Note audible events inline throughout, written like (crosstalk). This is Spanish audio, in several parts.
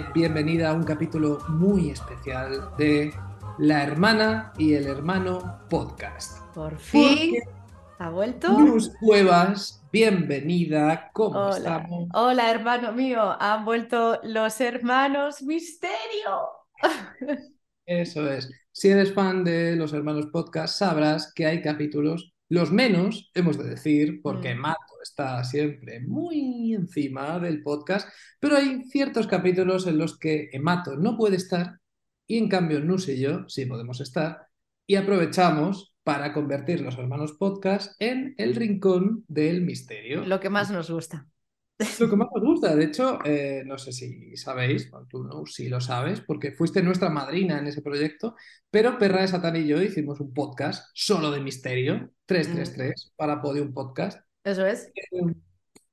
Bienvenida a un capítulo muy especial de La Hermana y el Hermano Podcast. Por fin ha vuelto. Luz Cuevas, bienvenida, ¿cómo Hola. estamos? Hola, hermano mío, han vuelto los hermanos Misterio. (laughs) Eso es. Si eres fan de los Hermanos Podcast, sabrás que hay capítulos, los menos, hemos de decir, porque Mm. Está siempre muy encima del podcast, pero hay ciertos capítulos en los que Emato no puede estar y en cambio Nus y yo sí podemos estar y aprovechamos para convertir los Hermanos Podcast en el rincón del misterio. Lo que más nos gusta. Lo que más nos gusta, de hecho, eh, no sé si sabéis, bueno, tú no, sí lo sabes, porque fuiste nuestra madrina en ese proyecto, pero Perra de Satán y yo hicimos un podcast solo de misterio, 333, para Podium Podcast. Eso es. Eh,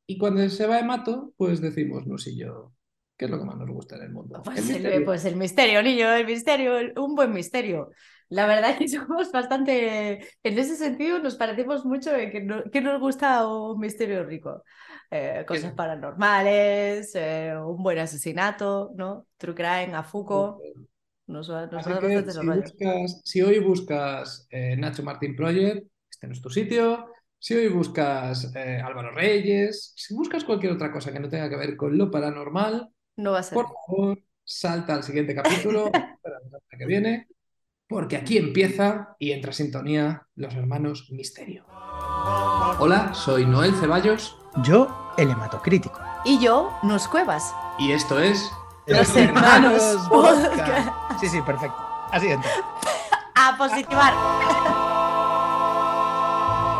Y cuando se va de mato, pues decimos, no y yo, ¿qué es lo que más nos gusta en el mundo? Pues El el, misterio. pues el misterio, niño, el misterio, el- un buen misterio. La verdad es (laughs) que somos bastante, en ese sentido nos parecemos mucho en que, no- que nos gusta un misterio rico. Eh, cosas Sí. paranormales, eh, un buen asesinato, ¿no? True crime, a Foucault. Nos, nos que si, buscas, si hoy buscas eh, Nacho Martín Project, este no es tu sitio. Si hoy buscas eh, Álvaro Reyes, si buscas cualquier otra cosa que no tenga que ver con lo paranormal, No va a ser. por favor, salta al siguiente capítulo, (laughs) espera la semana que viene, porque aquí empieza y entra sintonía los hermanos Misterio. Hola, soy Noel Ceballos Yo, el hematocrítico. Y yo, Nos Cuevas. y esto es Los hermanos Podcast. Sí, sí, perfecto. Así entra. (laughs) A positivar.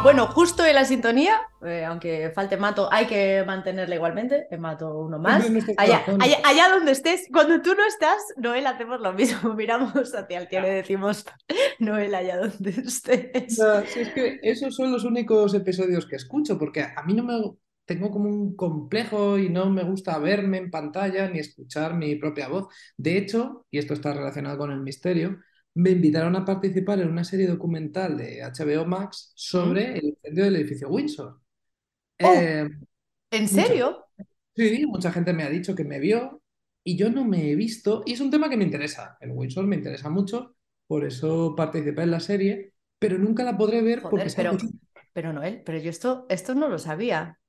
Bueno, justo en la sintonía, eh, aunque falte Mato, hay que mantenerla igualmente. eh, Mato uno más. Allá, allá, allá donde estés, cuando tú no estás, Noel, hacemos lo mismo. (laughs) Miramos hacia el cielo y decimos, Noel, allá donde estés. sea, si es que esos son los únicos episodios que escucho, porque a mí no me tengo como un complejo y no me gusta verme en pantalla ni escuchar mi propia voz. De hecho, y esto está relacionado con el misterio, me invitaron a participar en una serie documental de HBO Max sobre el incendio del edificio Windsor. Eh, ¿En mucha- serio? Sí, mucha gente me ha dicho que me vio y yo no me he visto. Y es un tema que me interesa. El Windsor me interesa mucho, por eso participé en la serie, pero nunca la podré ver Joder, porque pero- Pero Noel, pero yo esto, esto no lo sabía.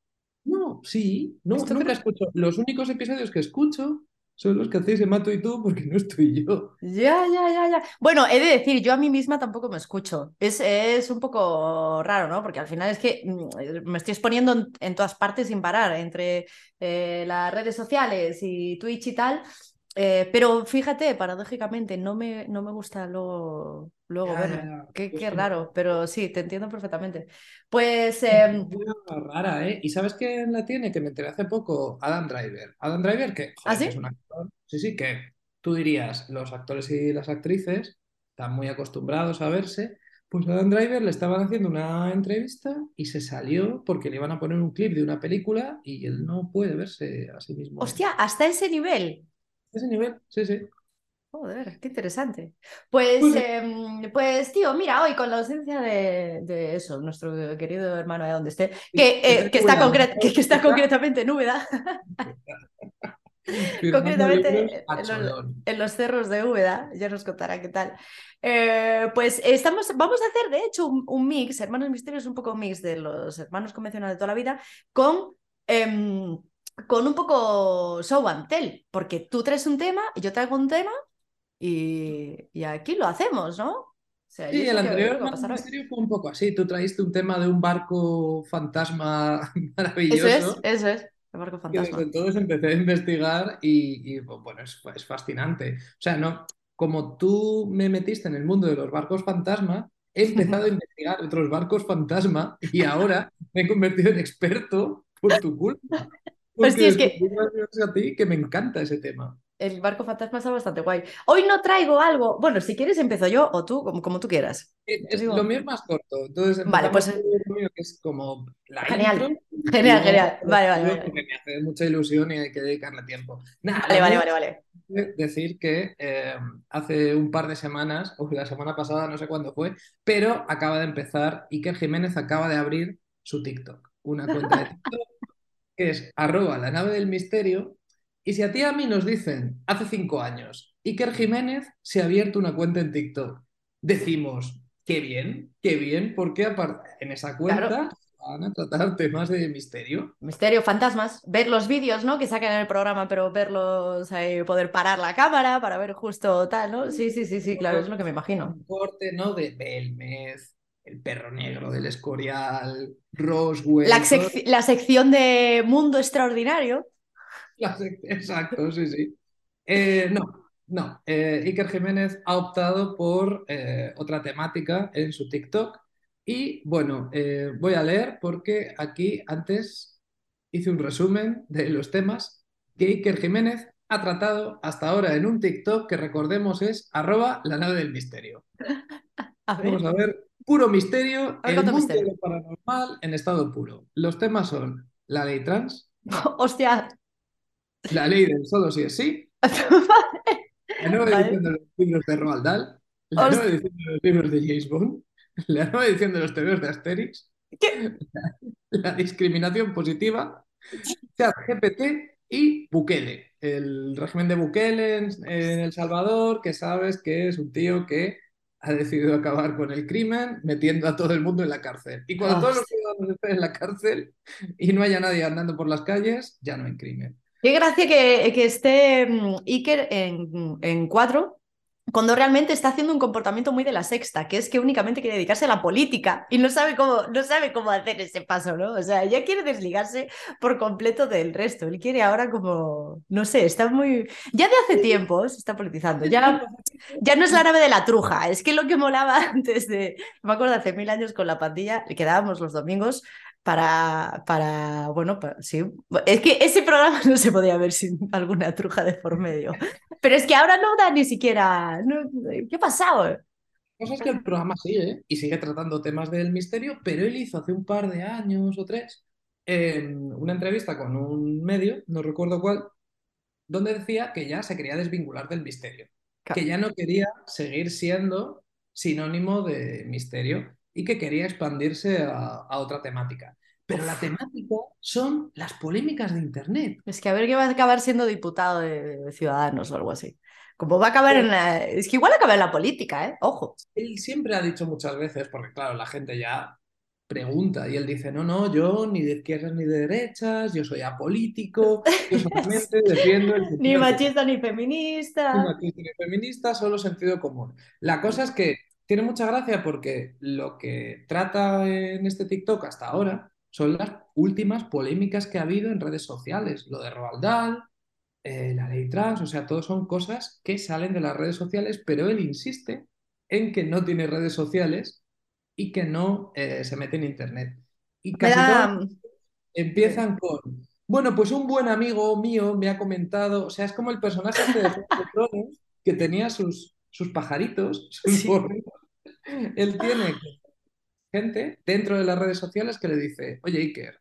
No, sí, no, Esto nunca creo- escucho. Los únicos episodios que escucho son los que hacéis Mato y tú porque no estoy yo. Ya, ya, ya, ya. Bueno, he de decir, yo a mí misma tampoco me escucho. Es, es un poco raro, ¿no? Porque al final es que mm, me estoy exponiendo en, en todas partes sin parar, entre eh, las redes sociales y Twitch y tal. Eh, pero fíjate, paradójicamente, no me, no me gusta luego, luego verme. Qué, Yo qué raro, pero sí, te entiendo perfectamente. Pues Una rara, ¿eh? ¿Y sabes quién la tiene? Que me enteré hace poco, Adam Driver. Adam Driver, que, joder, ¿Ah, sí? es un actor. Sí, sí, que tú dirías, los actores y las actrices están muy acostumbrados a verse. Pues a Adam Driver le estaban haciendo una entrevista y se salió porque le iban a poner un clip de una película y él no puede verse a sí mismo. hostia, hasta ese nivel. Ese nivel, sí, sí. Joder, qué interesante. Pues, Pues em, pues tío, mira, hoy con la ausencia de, de eso, nuestro querido hermano de donde esté, que, eh, que está, Cuidado. concre- que, que está concretamente en Úbeda, (laughs) (laughs) concretamente los- en los cerros de Úbeda, ya nos contará qué tal. Eh, pues estamos, vamos a hacer de hecho un, un mix, Hermanos Misterios, un poco mix de los hermanos convencionales de toda la vida, con, em, con un poco show and tell, porque tú traes un tema y yo traigo un tema y, y aquí lo hacemos, ¿no? O sea, Sí, el anterior fue un poco así. Tú traíste un tema de un barco fantasma (laughs) Eso maravilloso. es, eso es, el barco fantasma. entonces empecé a investigar y, y, bueno, es, es fascinante. O sea, no, como tú me metiste en el mundo de los barcos fantasma, he empezado a (laughs) investigar otros barcos fantasma y ahora me he convertido en experto por tu culpa. Pues sí, es que- a ti que me encanta ese tema. El barco fantasma está bastante guay. Hoy no traigo algo, bueno, si quieres empiezo yo o tú, como, como tú quieras. Eh, es- digo- lo mío es más corto. Entonces Vale, pues- con lo mío, que es como la Genial. intro, y Genial, genial. Vale, vale, vale. Me hace mucha ilusión y hay que dedicarle tiempo. Nada, Vale, vale, vale, vale. decir que eh, hace un par de semanas, o la semana pasada, no sé cuándo fue, pero acaba de empezar, Iker Jiménez acaba de abrir su TikTok, una cuenta de (laughs) TikTok que es arroba la nave del misterio Y si a ti y a mí nos dicen, hace cinco años, Iker Jiménez se ha abierto una cuenta en TikTok, decimos, qué bien, qué bien, porque en esa cuenta Claro. van a tratar temas de misterio. Misterio, fantasmas, ver los vídeos, ¿no? Que sacan en el programa, pero verlos, ahí, poder parar la cámara para ver justo tal, ¿no? Sí, sí, sí, sí, claro, es lo que me imagino. Un corte, ¿no? De Belmez, el perro negro del Escorial, Roswell. La, todo- sec- la sección de Mundo Extraordinario. La sec- Exacto, sí, sí. Eh, no, no. eh, Iker Jiménez ha optado por eh, otra temática en su TikTok. Y bueno, voy a leer porque aquí antes hice un resumen de los temas que Iker Jiménez ha tratado hasta ahora en un TikTok que recordemos es arroba la nave del misterio. (laughs) A. Vamos a ver, puro misterio, el mundo misterio. de lo paranormal en estado puro. Los temas son la ley trans, (laughs) Hostia. la ley del solo sí es sí, (laughs) La nueva Vale. edición de los libros de Roald Dahl, la Host- nueva edición de los libros de James Bond, la nueva edición de los tebeos de Asterix, ¿Qué? (laughs) la discriminación positiva, ChatGPT y Bukele, el régimen de Bukele en, en El Salvador, que sabes que es un tío que ha decidido acabar con el crimen metiendo a todo el mundo en la cárcel. Y cuando todos los ciudadanos estén en la cárcel y no haya nadie andando por las calles, ya no hay crimen. Qué gracia que, que esté mm, Iker en, en cuatro, cuando realmente está haciendo un comportamiento muy de la sexta, que es que únicamente quiere dedicarse a la política y no sabe cómo, no sabe cómo hacer ese paso, ¿no? O sea, ya quiere desligarse por completo del resto. Él quiere ahora como, no sé, está muy... Ya de hace tiempo se está politizando, ya, ya no es la nave de la truja, es que lo que molaba (laughs) antes de, me acuerdo hace mil años con la pandilla, quedábamos los domingos para, para, bueno, para- sí, es que ese programa (laughs) no se podía ver sin alguna truja de por medio, pero es que ahora no da ni siquiera, no- ¿qué ha pasado? cosa es que el programa sigue y sigue tratando temas del misterio, pero él hizo hace un par de años o tres eh, una entrevista con un medio, no recuerdo cuál, donde decía que ya se quería desvincular del misterio, Claro. que ya no quería seguir siendo sinónimo de misterio y que quería expandirse a, a otra temática. Pero la temática son las polémicas de Internet. Es que a ver qué va a acabar siendo diputado de, de Ciudadanos o algo así. Como va a acabar en la... Es que igual acaba en la política, ¿eh? Ojo. Él siempre ha dicho muchas veces, porque claro, la gente ya pregunta y él dice, no, no, yo ni de izquierdas ni de derechas, yo soy apolítico, yo solamente (laughs) defiendo el Ni sentido común". machista ni Ni feminista. machista ni feminista, solo sentido común. La cosa es que tiene mucha gracia porque lo que trata en este TikTok hasta ahora son las últimas polémicas que ha habido en redes sociales, lo de Roald Dahl, eh, la ley trans, o sea, todo son cosas que salen de las redes sociales, pero él insiste en que no tiene redes sociales y que no eh, se mete en internet. Y casi da... todas empiezan con, bueno, pues un buen amigo mío me ha comentado, o sea, es como el personaje este de (laughs) Tronos que tenía sus, sus pajaritos, sus Sí. Él tiene gente dentro de las redes sociales que le dice, oye, Iker,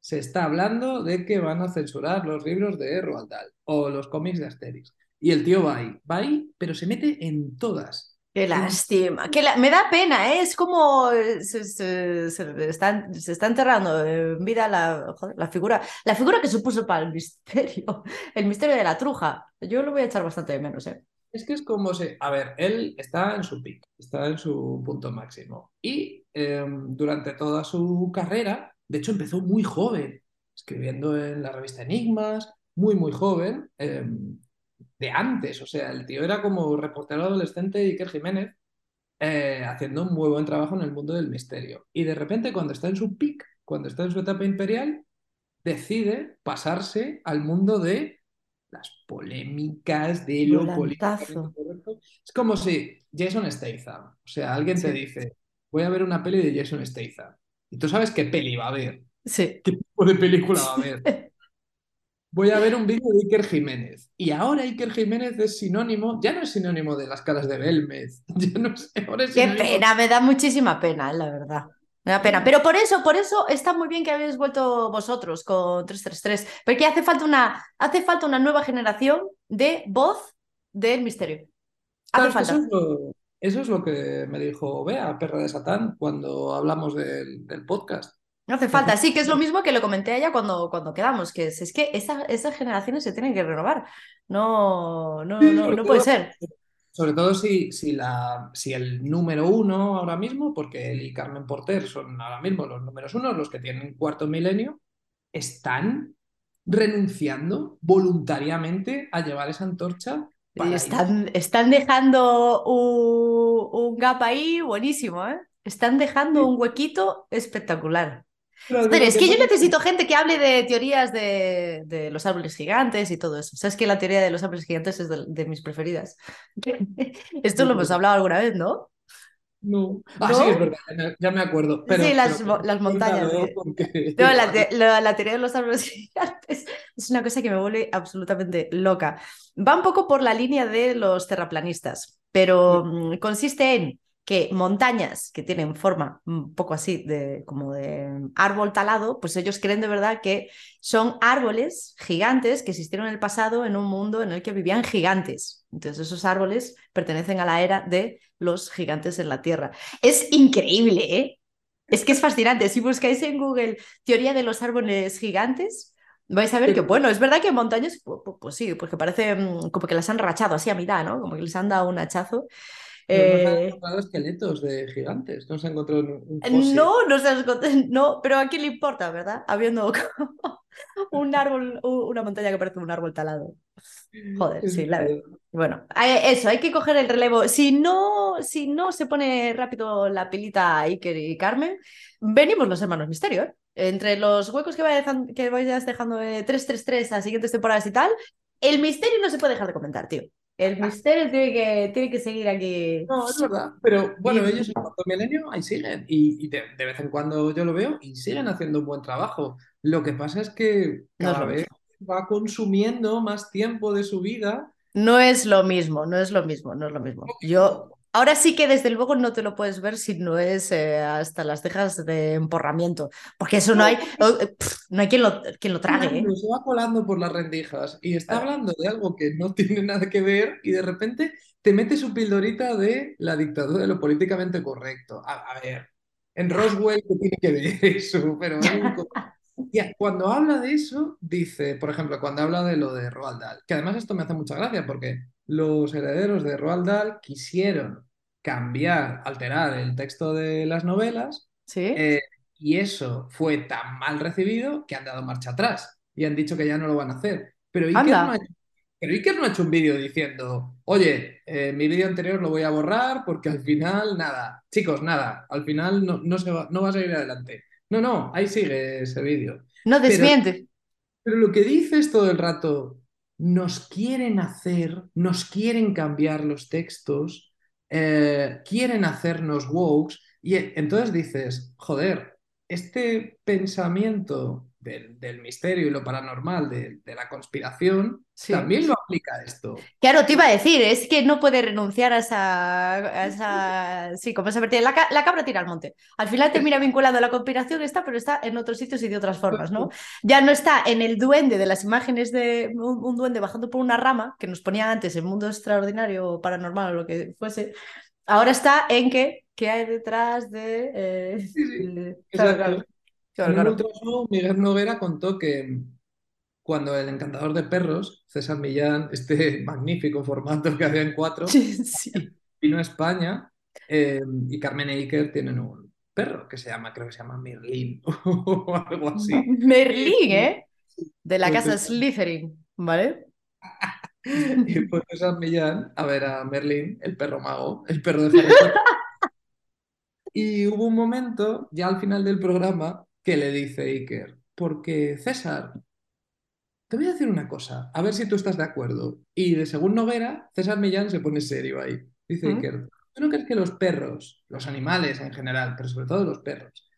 se está hablando de que van a censurar los libros de Roald Dahl o los cómics de Asterix. Y el tío va ahí, va ahí, pero se mete en todas. Qué lástima. Que la- Me da pena, ¿eh? Es como eh, se, se- se está, se está enterrando en vida la, joder, la figura, la figura que supuso para el misterio, el misterio de la truja. Yo lo voy a echar bastante de menos, ¿eh? Es que es como si, a ver, él está en su pico, está en su punto máximo. Y eh, durante toda su carrera, de hecho empezó muy joven, escribiendo en la revista Enigmas, muy, muy joven, eh, de antes. O sea, el tío era como reportero adolescente de Iker Jiménez, eh, haciendo un muy buen trabajo en el mundo del misterio. Y de repente, cuando está en su pic, cuando está en su etapa imperial, decide pasarse al mundo de las polémicas de lo correcto. Es como si Jason Statham, o sea, alguien te dice, voy a ver una peli de Jason Statham. Y tú sabes qué peli va a ver, Sí. qué tipo de película va a ver. (laughs) Voy a ver un vídeo de Iker Jiménez. Y ahora Iker Jiménez es sinónimo, ya no es sinónimo de las caras de Belmez, (laughs) ya no es, ahora es Qué sinónimo pena, me da muchísima pena, la verdad. Me da pena. Pero por eso, por eso está muy bien que habéis vuelto vosotros con 333. Porque hace falta una, hace falta una nueva generación de voz del misterio. Hace Claro, falta. Eso es, lo, eso es lo que me dijo Bea, perra de Satán, cuando hablamos del, del podcast. No hace falta, sí, que es lo mismo que lo comenté a ella cuando, cuando quedamos, que es, es que esa- esas generaciones se tienen que renovar. No, no, no, no puede ser. Sobre todo si, si, la, si el número uno ahora mismo, porque él y Carmen Porter son ahora mismo los números uno, los que tienen cuarto milenio, están renunciando voluntariamente a llevar esa antorcha están, están dejando un, un gap ahí buenísimo, ¿eh? Están dejando un huequito espectacular. Joder, es que yo necesito gente que hable de teorías de, de los árboles gigantes y todo eso. Sabes que la teoría de los árboles gigantes es de, de mis preferidas. (laughs) Esto lo hemos hablado alguna vez, ¿no? No. Ah, ¿No? sí, es verdad, ya me, acuerdo. Pero, Sí, las pero- mo- las montañas, cuéntalo, sí. porque- (laughs) No, la, te- la- la teoría de los árboles (laughs) gigantes es una cosa que me vuelve absolutamente loca. Va un poco por la línea de los terraplanistas, pero mm, consiste en que montañas que tienen forma un poco así de como de árbol talado, pues ellos creen de verdad que son árboles gigantes que existieron en el pasado en un mundo en el que vivían gigantes. Entonces esos árboles pertenecen a la era de los gigantes en la Tierra. Es increíble, ¿eh? Es que es fascinante. Si buscáis en Google teoría de los árboles gigantes, vais a ver que, bueno, es verdad que en montañas, pues, pues sí, porque parece como que las han rachado así a mitad, ¿no? Como que les han dado un hachazo. Pero no se han Eh, encontrado esqueletos de gigantes, no se ha encontrado un fósil. no, no, se has encont- (laughs) no, pero a quién le importa, ¿verdad? Habiendo (laughs) un árbol, una montaña que parece un árbol talado. Joder, sí, la verdad. Bueno, eh, eso, hay que coger el relevo. Si no, si no se pone rápido la pilita Iker y Carmen, venimos los hermanos Misterio. ¿eh? Entre los huecos que, vaya dejan- que vayas dejando de 333 a siguientes temporadas y tal, el misterio no se puede dejar de comentar, tío. El misterio tiene que, tiene que seguir aquí. No, es verdad. Pero bueno, ellos en cuarto milenio ahí siguen. Y, y de, de vez en cuando yo lo veo y siguen haciendo un buen trabajo. Lo que pasa es que cada vez va consumiendo más tiempo de su vida. No es lo mismo, no es lo mismo, no es lo mismo. Yo, ahora sí que desde luego no te lo puedes ver si no es eh, hasta las cejas de emporramiento, porque eso no hay, eh, no hay quien lo, quien lo trague, ¿eh? Se va colando por las rendijas y está hablando de algo que no tiene nada que ver y de repente te mete su pildorita de la dictadura de lo políticamente correcto. A, a ver, en Roswell, ¿qué tiene que ver (laughs) eso? Pero (laughs) es un Tía, cuando habla de eso, dice, por ejemplo, cuando habla de lo de Roald Dahl, que además esto me hace mucha gracia porque los herederos de Roald Dahl quisieron cambiar, alterar el texto de las novelas Sí. eh, y eso fue tan mal recibido que han dado marcha atrás y han dicho que ya no lo van a hacer. Pero Iker Anda. no ha hecho, pero Iker no ha hecho un vídeo diciendo, oye, eh, mi vídeo anterior lo voy a borrar porque al final nada. Chicos, nada, al final no, no, se va, no va a salir adelante. No, no, ahí sigue ese vídeo. No desmiente. pero lo que dices todo el rato, nos quieren hacer, nos quieren cambiar los textos, eh, quieren hacernos wokes, y entonces dices, joder, este pensamiento del, del misterio y lo paranormal, de, de la conspiración, Sí. también lo aplica esto. Claro, te iba a decir, es que no puede renunciar a esa, a esa, sí, como esa vertiente. La, ca- la cabra tira al monte. Al final termina vinculado a la conspiración, está, pero está en otros sitios y de otras formas, ¿no? Ya no está en el duende de las imágenes de un, un duende bajando por una rama que nos ponía antes en mundo extraordinario o paranormal o lo que fuese. Ahora está en que qué hay detrás de. eh, Sí, sí, el- claro, exacto. claro. Claro, En un claro. ultrasonido, Miguel Noguera contó que cuando el encantador de perros, César Millán, este (laughs) magnífico formato que había en cuatro, Sí, (laughs) sí. vino a España eh, y Carmen e Iker tienen un perro que se llama, creo que se llama Merlín (laughs) o algo así. Merlín, ¿eh? De la casa. Slytherin, ¿vale? Y fue César Millán a ver a Merlín, el perro mago, el perro de Harry Potter. Y hubo un momento, ya al final del programa, que le dice Iker, porque César, te voy a decir una cosa, a ver si tú estás de acuerdo. Y de según Noguera, César Millán se pone serio ahí. Dice ¿Mm? Iker, ¿tú no crees que los perros, los animales en general, pero sobre todo los perros,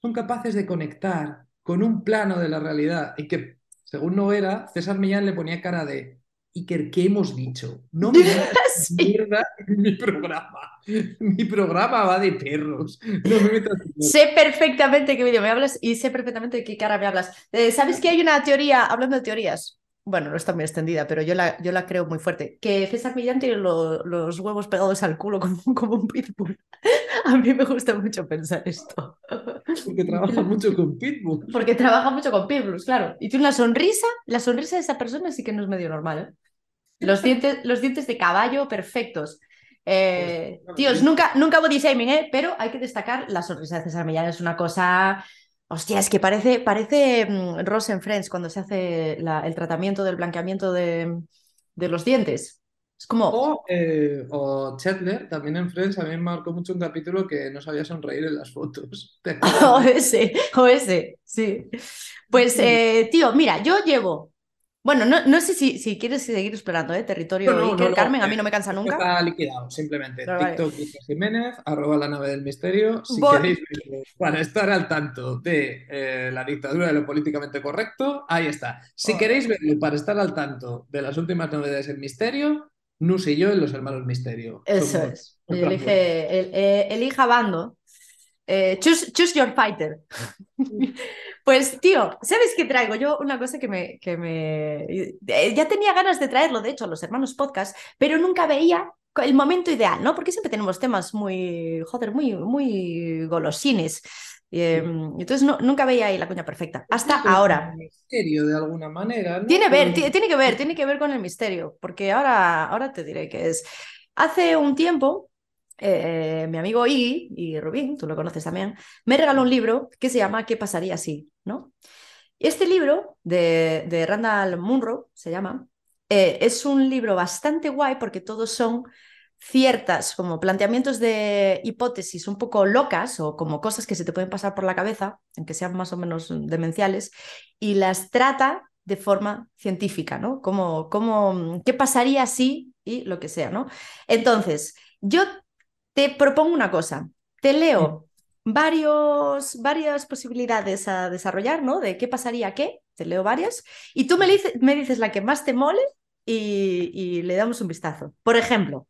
son capaces de conectar con un plano de la realidad? Y que, según Noguera, César Millán le ponía cara de, Iker, ¿qué hemos dicho? No me (laughs) Sí. mierda en mi programa. (laughs) Mi programa va de perros. No me metas mierda. Sé perfectamente qué vídeo me hablas y sé perfectamente de qué cara me hablas. Eh, ¿Sabes que hay una teoría, hablando de teorías? Bueno, no está muy extendida, pero yo la, yo la creo muy fuerte. Que César Millán tiene lo- los huevos pegados al culo como, como un pitbull. (laughs) A mí me gusta mucho pensar esto. Porque trabaja (laughs) mucho con Pitbull. Porque trabaja mucho con Pitbulls, claro. Y tiene una sonrisa, la sonrisa de esa persona sí que no es medio normal, ¿eh? Los dientes, los dientes de caballo perfectos. Eh, Pues, tíos, nunca, nunca body shaming, ¿eh? Pero hay que destacar la sonrisa de César Millán. Es una cosa. Hostia, es que parece, parece mm, Ross en Friends cuando se hace la- el tratamiento del blanqueamiento de, de los dientes. Es como. O, eh, o Chandler, también en Friends, a mí me marcó mucho un capítulo que no sabía sonreír en las fotos. (laughs) O ese, o ese, sí. (laughs) Pues, eh, tío, mira, yo llevo. Bueno, no, no sé si, si quieres seguir explorando, ¿eh? Territorio No, Iker, Carmen, a mí no me cansa nunca. Está liquidado, simplemente. Pero vale. TikTok Iker Jiménez, arroba la nave del misterio. Si Voy- queréis verlo para estar al tanto de eh, la dictadura de lo políticamente correcto, ahí está. Si Oh. queréis verlo para estar al tanto de las últimas novedades en misterio, Nus y yo en los hermanos misterio. Eso Somos es. fuerza. Elige, el- eh, elija bando. Eh, choose, choose your fighter. (laughs) Pues, tío, ¿sabes qué traigo? Yo una cosa que me, que me... eh, Ya tenía ganas de traerlo, de hecho, a los hermanos podcast, pero nunca veía el momento ideal, ¿no? Porque siempre tenemos temas muy, joder, muy, muy golosines. Eh, entonces no, nunca veía ahí la cuña perfecta. Hasta ahora. Misterio de alguna manera, ¿no? Tiene, ver, tiene que ver, tiene que ver con el misterio, porque ahora, ahora te diré que es. Hace un tiempo, eh, mi amigo Iggy, y Rubín, tú lo conoces también, me regaló un libro que se llama ¿Qué pasaría si? ¿no? Este libro de, de Randall Munro, se llama, eh, es un libro bastante guay porque todos son ciertas como planteamientos de hipótesis un poco locas o como cosas que se te pueden pasar por la cabeza, aunque sean más o menos demenciales, y las trata de forma científica, ¿no? Como, como, ¿Qué pasaría si? Y lo que sea, ¿no? Entonces, yo te propongo una cosa, te leo varios, varias posibilidades a desarrollar, ¿no? De qué pasaría qué, te leo varias, y tú me, dice- me dices la que más te mole y, y le damos un vistazo. Por ejemplo,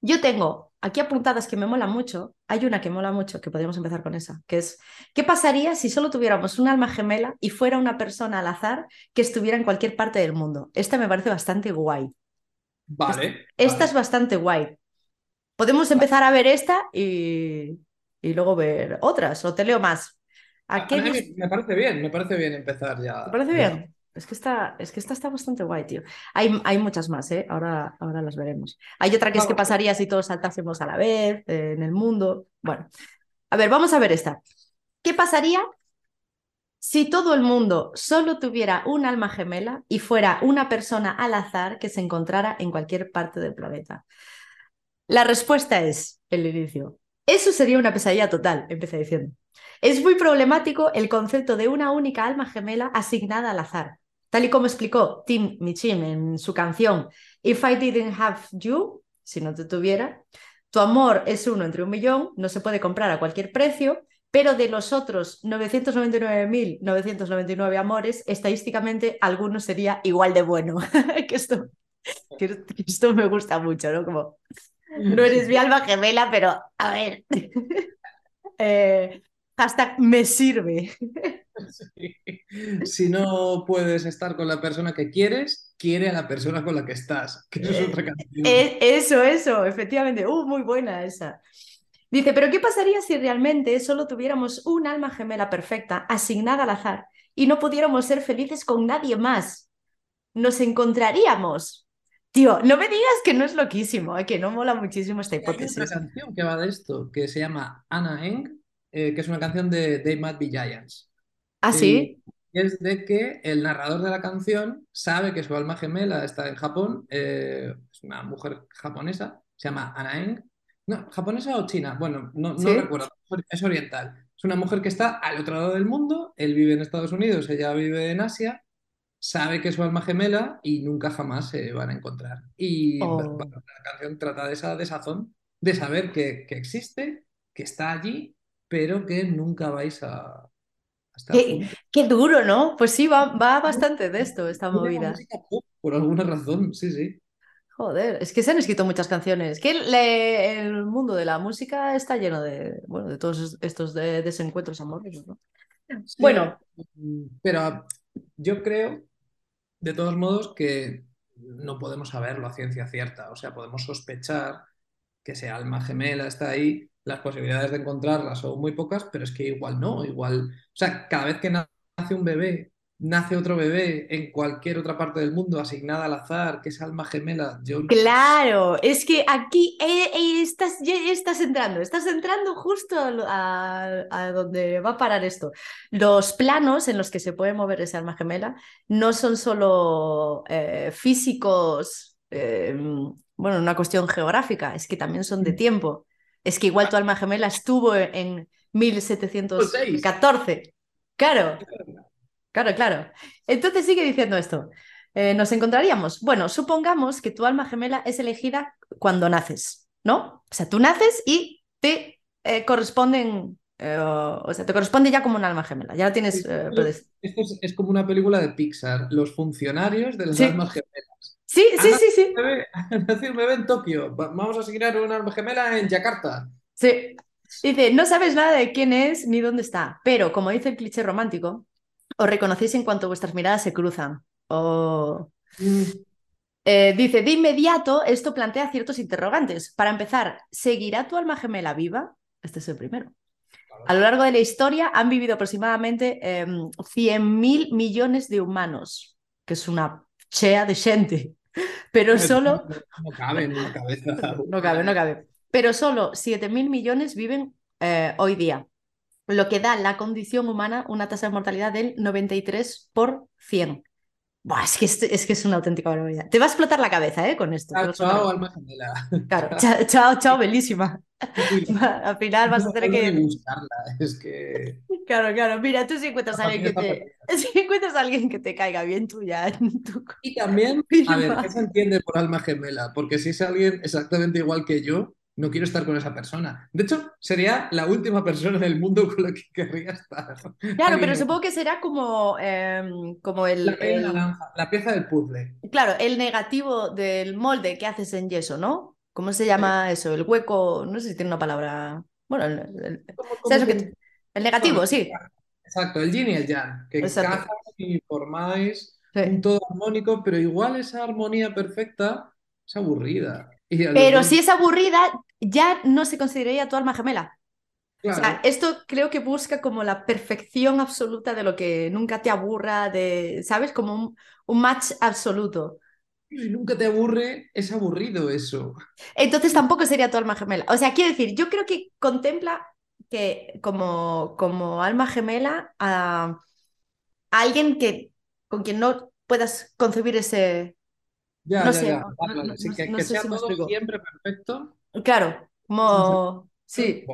yo tengo aquí apuntadas que me molan mucho. Hay una que mola mucho, que podríamos empezar con esa, que es, ¿qué pasaría si solo tuviéramos un alma gemela y fuera una persona al azar que estuviera en cualquier parte del mundo? Esta me parece bastante guay. Vale. Esta vale. es bastante guay. Podemos empezar a ver esta y, y luego ver otras, o te leo más. Aquellos... me, parece bien, me parece bien empezar ya. ¿Te parece ya. bien? Es que esta, es que esta está bastante guay, tío. Hay, hay muchas más, ¿eh? Ahora, ahora las veremos. Hay otra que es Vamos. pasaría si todos saltásemos a la vez eh, en el mundo. Bueno, a ver, vamos a ver esta. ¿Qué pasaría si todo el mundo solo tuviera un alma gemela y fuera una persona al azar que se encontrara en cualquier parte del planeta? La respuesta es, el inicio. Eso sería una pesadilla total, empecé diciendo. Es muy problemático el concepto de una única alma gemela asignada al azar, tal y como explicó Tim Michim en su canción If I Didn't Have You, si no te tuviera, tu amor es uno entre un millón, no se puede comprar a cualquier precio, pero de los otros 999.999 amores, estadísticamente alguno sería igual de bueno. (laughs) esto, esto me gusta mucho, ¿no? Como, no eres mi alma gemela, pero a ver. (laughs) eh, hashtag me sirve. Sí. Si no puedes estar con la persona que quieres, quiere a la persona con la que estás. Que eso es otra canción. Eh, eso, eso, efectivamente. Uh, muy buena esa. Dice, pero ¿qué pasaría si realmente solo tuviéramos un alma gemela perfecta, asignada al azar, y no pudiéramos ser felices con nadie más? Nos encontraríamos. Tío, no me digas que no es loquísimo, eh, que no mola muchísimo esta Hay otra hipótesis. canción que va de esto, que se llama Anna Eng, eh, que es una canción de They Might Be Giants. ¿Ah, sí? Y es de que el narrador de la canción sabe que su alma gemela está en Japón, eh, es una mujer japonesa, se llama Anna Eng. No, japonesa o china, bueno, no, no ¿Sí? recuerdo, es oriental. Es una mujer que está al otro lado del mundo, él vive en Estados Unidos, ella vive en Asia, sabe que es su alma gemela y nunca jamás se van a encontrar. Y Oh. bueno, la canción trata de esa desazón, de saber que, que existe, que está allí, pero que nunca vais a, estar Qué, qué duro, ¿no? Pues sí, va, va bastante de esto, esta movida. pop, por alguna razón, sí, sí. Joder, es que se han escrito muchas canciones. Que le- el mundo de la música está lleno de, bueno, de todos estos de- desencuentros amorosos, ¿no? Sí, Bueno, pero yo creo, de todos modos, que no podemos saberlo a ciencia cierta. O sea, podemos sospechar que ese alma gemela está ahí, las posibilidades de encontrarlas son muy pocas, pero es que igual no, igual, o sea, cada vez que nace un bebé, nace otro bebé en cualquier otra parte del mundo asignada al azar, que es alma gemela. Yo no- Claro, es que aquí eh, eh, estás, ya estás entrando, estás entrando justo a, a- donde va a parar esto. Los planos en los que se puede mover esa alma gemela no son solo eh, físicos, eh, bueno, una cuestión geográfica, es que también son de tiempo. Es que igual tu alma gemela estuvo en 1714. Claro. Claro, claro. Entonces sigue diciendo esto. Eh, ¿nos encontraríamos? Bueno, supongamos que tu alma gemela es elegida cuando naces, ¿no? O sea, tú naces y te eh, corresponden, eh, o sea, te corresponde ya como un alma gemela. Ya lo tienes. Esto es, es como una película de Pixar, los funcionarios de las Sí. almas gemelas. Sí, sí, sí, sí. Un bebé- nació un bebé en Tokio, va- vamos a asignar una alma gemela en Yakarta. Sí. Dice, no sabes nada de quién es ni dónde está, pero como dice el cliché romántico, os reconocéis en cuanto vuestras miradas se cruzan. O Eh, dice, de inmediato, esto plantea ciertos interrogantes. Para empezar, ¿seguirá tu alma gemela viva? Este es el primero. A lo largo de la historia han vivido aproximadamente eh, 100.000 millones de humanos, que es una chea de gente, (laughs) pero solo... No, no cabe en una cabeza. (laughs) No cabe, no cabe. Pero solo 7.000 millones viven eh, hoy día, lo que da la condición humana una tasa de mortalidad del 93 por 100. Buah, es, que es, es que es una auténtica barbaridad. Te va a explotar la cabeza ¿eh? con esto. Chao, chao, alma gemela. Claro, (laughs) chao, chao, chao, belísima. Al final vas a tener No que... buscarla, es que... Claro, claro, mira, tú si encuentras a alguien que te... (laughs) Si encuentras a alguien que te caiga bien, tú ya... tú- Y también, a ver, ¿qué se entiende por alma gemela? Porque si es alguien exactamente igual que yo, no quiero estar con esa persona. De hecho, sería la última persona en el mundo con la que querría estar. Claro, pero supongo que será como, em, como el, La el- la pieza del puzzle. Claro, el negativo del molde que haces en yeso, ¿no? ¿Cómo se llama eso? El hueco, no sé si tiene una palabra. Bueno, el, el- Como- ¿sabes como lo que el negativo, sí. Exacto, el yin y el yang, que encajan y formáis Sí. un todo armónico, pero igual esa armonía perfecta es aburrida. Pero si es aburrida, ya no se consideraría tu alma gemela. O sea, esto creo que busca como la perfección absoluta de lo que nunca te aburra, de, ¿sabes? Como un, un match absoluto. si nunca te aburre, es aburrido eso. Entonces tampoco sería tu alma gemela. O sea, quiero decir, yo creo que contempla que como, como alma gemela a, a alguien que, con quien no puedas concebir ese... Ya, No ya, sé, ya. Vale, no- que, no que sé sea si todo siempre perfecto. Claro, como... Sí.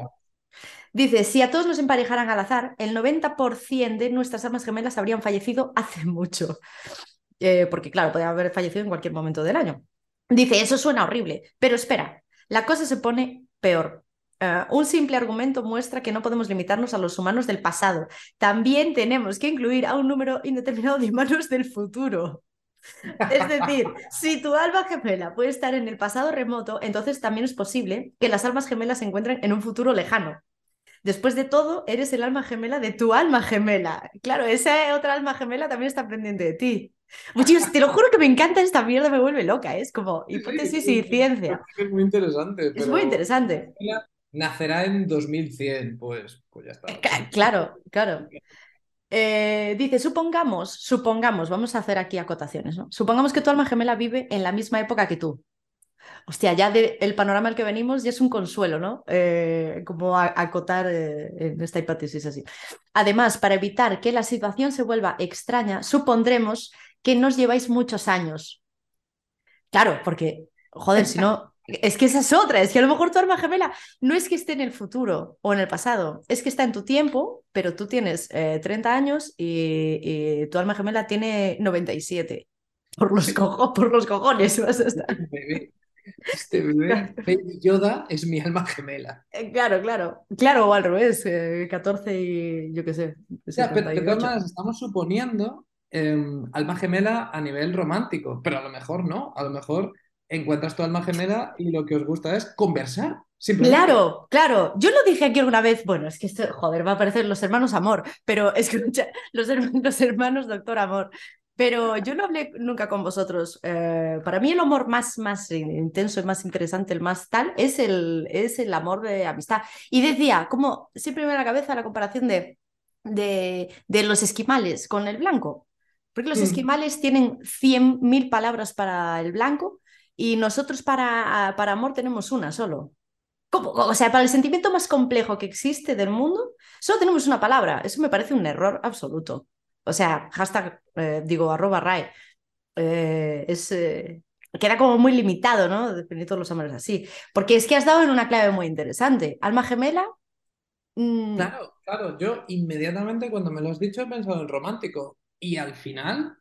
Dice, si a todos nos emparejaran al azar, el 90% de nuestras almas gemelas habrían fallecido hace mucho. (laughs) Eh, porque claro, podrían haber fallecido en cualquier momento del año. Dice, eso suena horrible, pero espera, la cosa se pone peor. Eh, un simple argumento muestra que no podemos limitarnos a los humanos del pasado. También tenemos que incluir a un número indeterminado de humanos del futuro. Es decir, si tu alma gemela puede estar en el pasado remoto, entonces también es posible que las almas gemelas se encuentren en un futuro lejano. Después de todo, eres el alma gemela de tu alma gemela. Claro, esa otra alma gemela también está pendiente de ti. Muchachos, te lo juro que me encanta esta mierda, me vuelve loca. ¿eh? Es como sí, hipótesis sí, y ciencia. Es muy interesante. Es muy interesante. Nacerá en 2100, pues, pues ya está. Ca- Claro, claro. Eh, dice, supongamos, supongamos, vamos a hacer aquí acotaciones, ¿no? Supongamos que tu alma gemela vive en la misma época que tú. Hostia, ya de, el panorama al que venimos ya es un consuelo, ¿no? Eh, como a- acotar eh, en esta hipótesis así. Además, para evitar que la situación se vuelva extraña, supondremos que nos lleváis muchos años. Claro, porque, joder, si no, es que esa es otra, es que a lo mejor tu alma gemela no es que esté en el futuro o en el pasado, es que está en tu tiempo, pero tú tienes eh, 30 años y, y tu alma gemela tiene 97. Por los, cojo- por los cojones vas a estar. Bebé. Este bebé, Baby Yoda, es mi alma gemela. Eh, Claro, claro. Claro, o al revés, eh, 14 y yo qué sé. O sea, pero de todas 78. maneras, estamos suponiendo em, alma gemela a nivel romántico, pero a lo mejor no, a lo mejor encuentras tu alma gemela y lo que os gusta es conversar. Claro, claro. Yo lo dije aquí alguna vez. Bueno, es que esto, joder, va a aparecer los hermanos Amor, pero (laughs) escucha, los, her- los hermanos Doctor Amor. pero yo no hablé nunca con vosotros. Eh, para mí el amor más, más intenso, el más interesante, el más tal, es el, es el amor de amistad. Y decía, como siempre me viene a la cabeza la comparación de, de, de los esquimales con el blanco. Porque los Mm. esquimales tienen 100.000 palabras para el blanco y nosotros para, para amor tenemos una solo. O sea, para el sentimiento más complejo que existe del mundo, solo tenemos una palabra. Eso me parece un error absoluto. O sea, hashtag, eh, digo, arroba RAE. Eh, es, eh, queda como muy limitado, ¿no? Definir todos los amores así. Porque es que has dado en una clave muy interesante. Alma gemela. mm, Claro, claro, yo inmediatamente cuando me lo has dicho he pensado en romántico y al final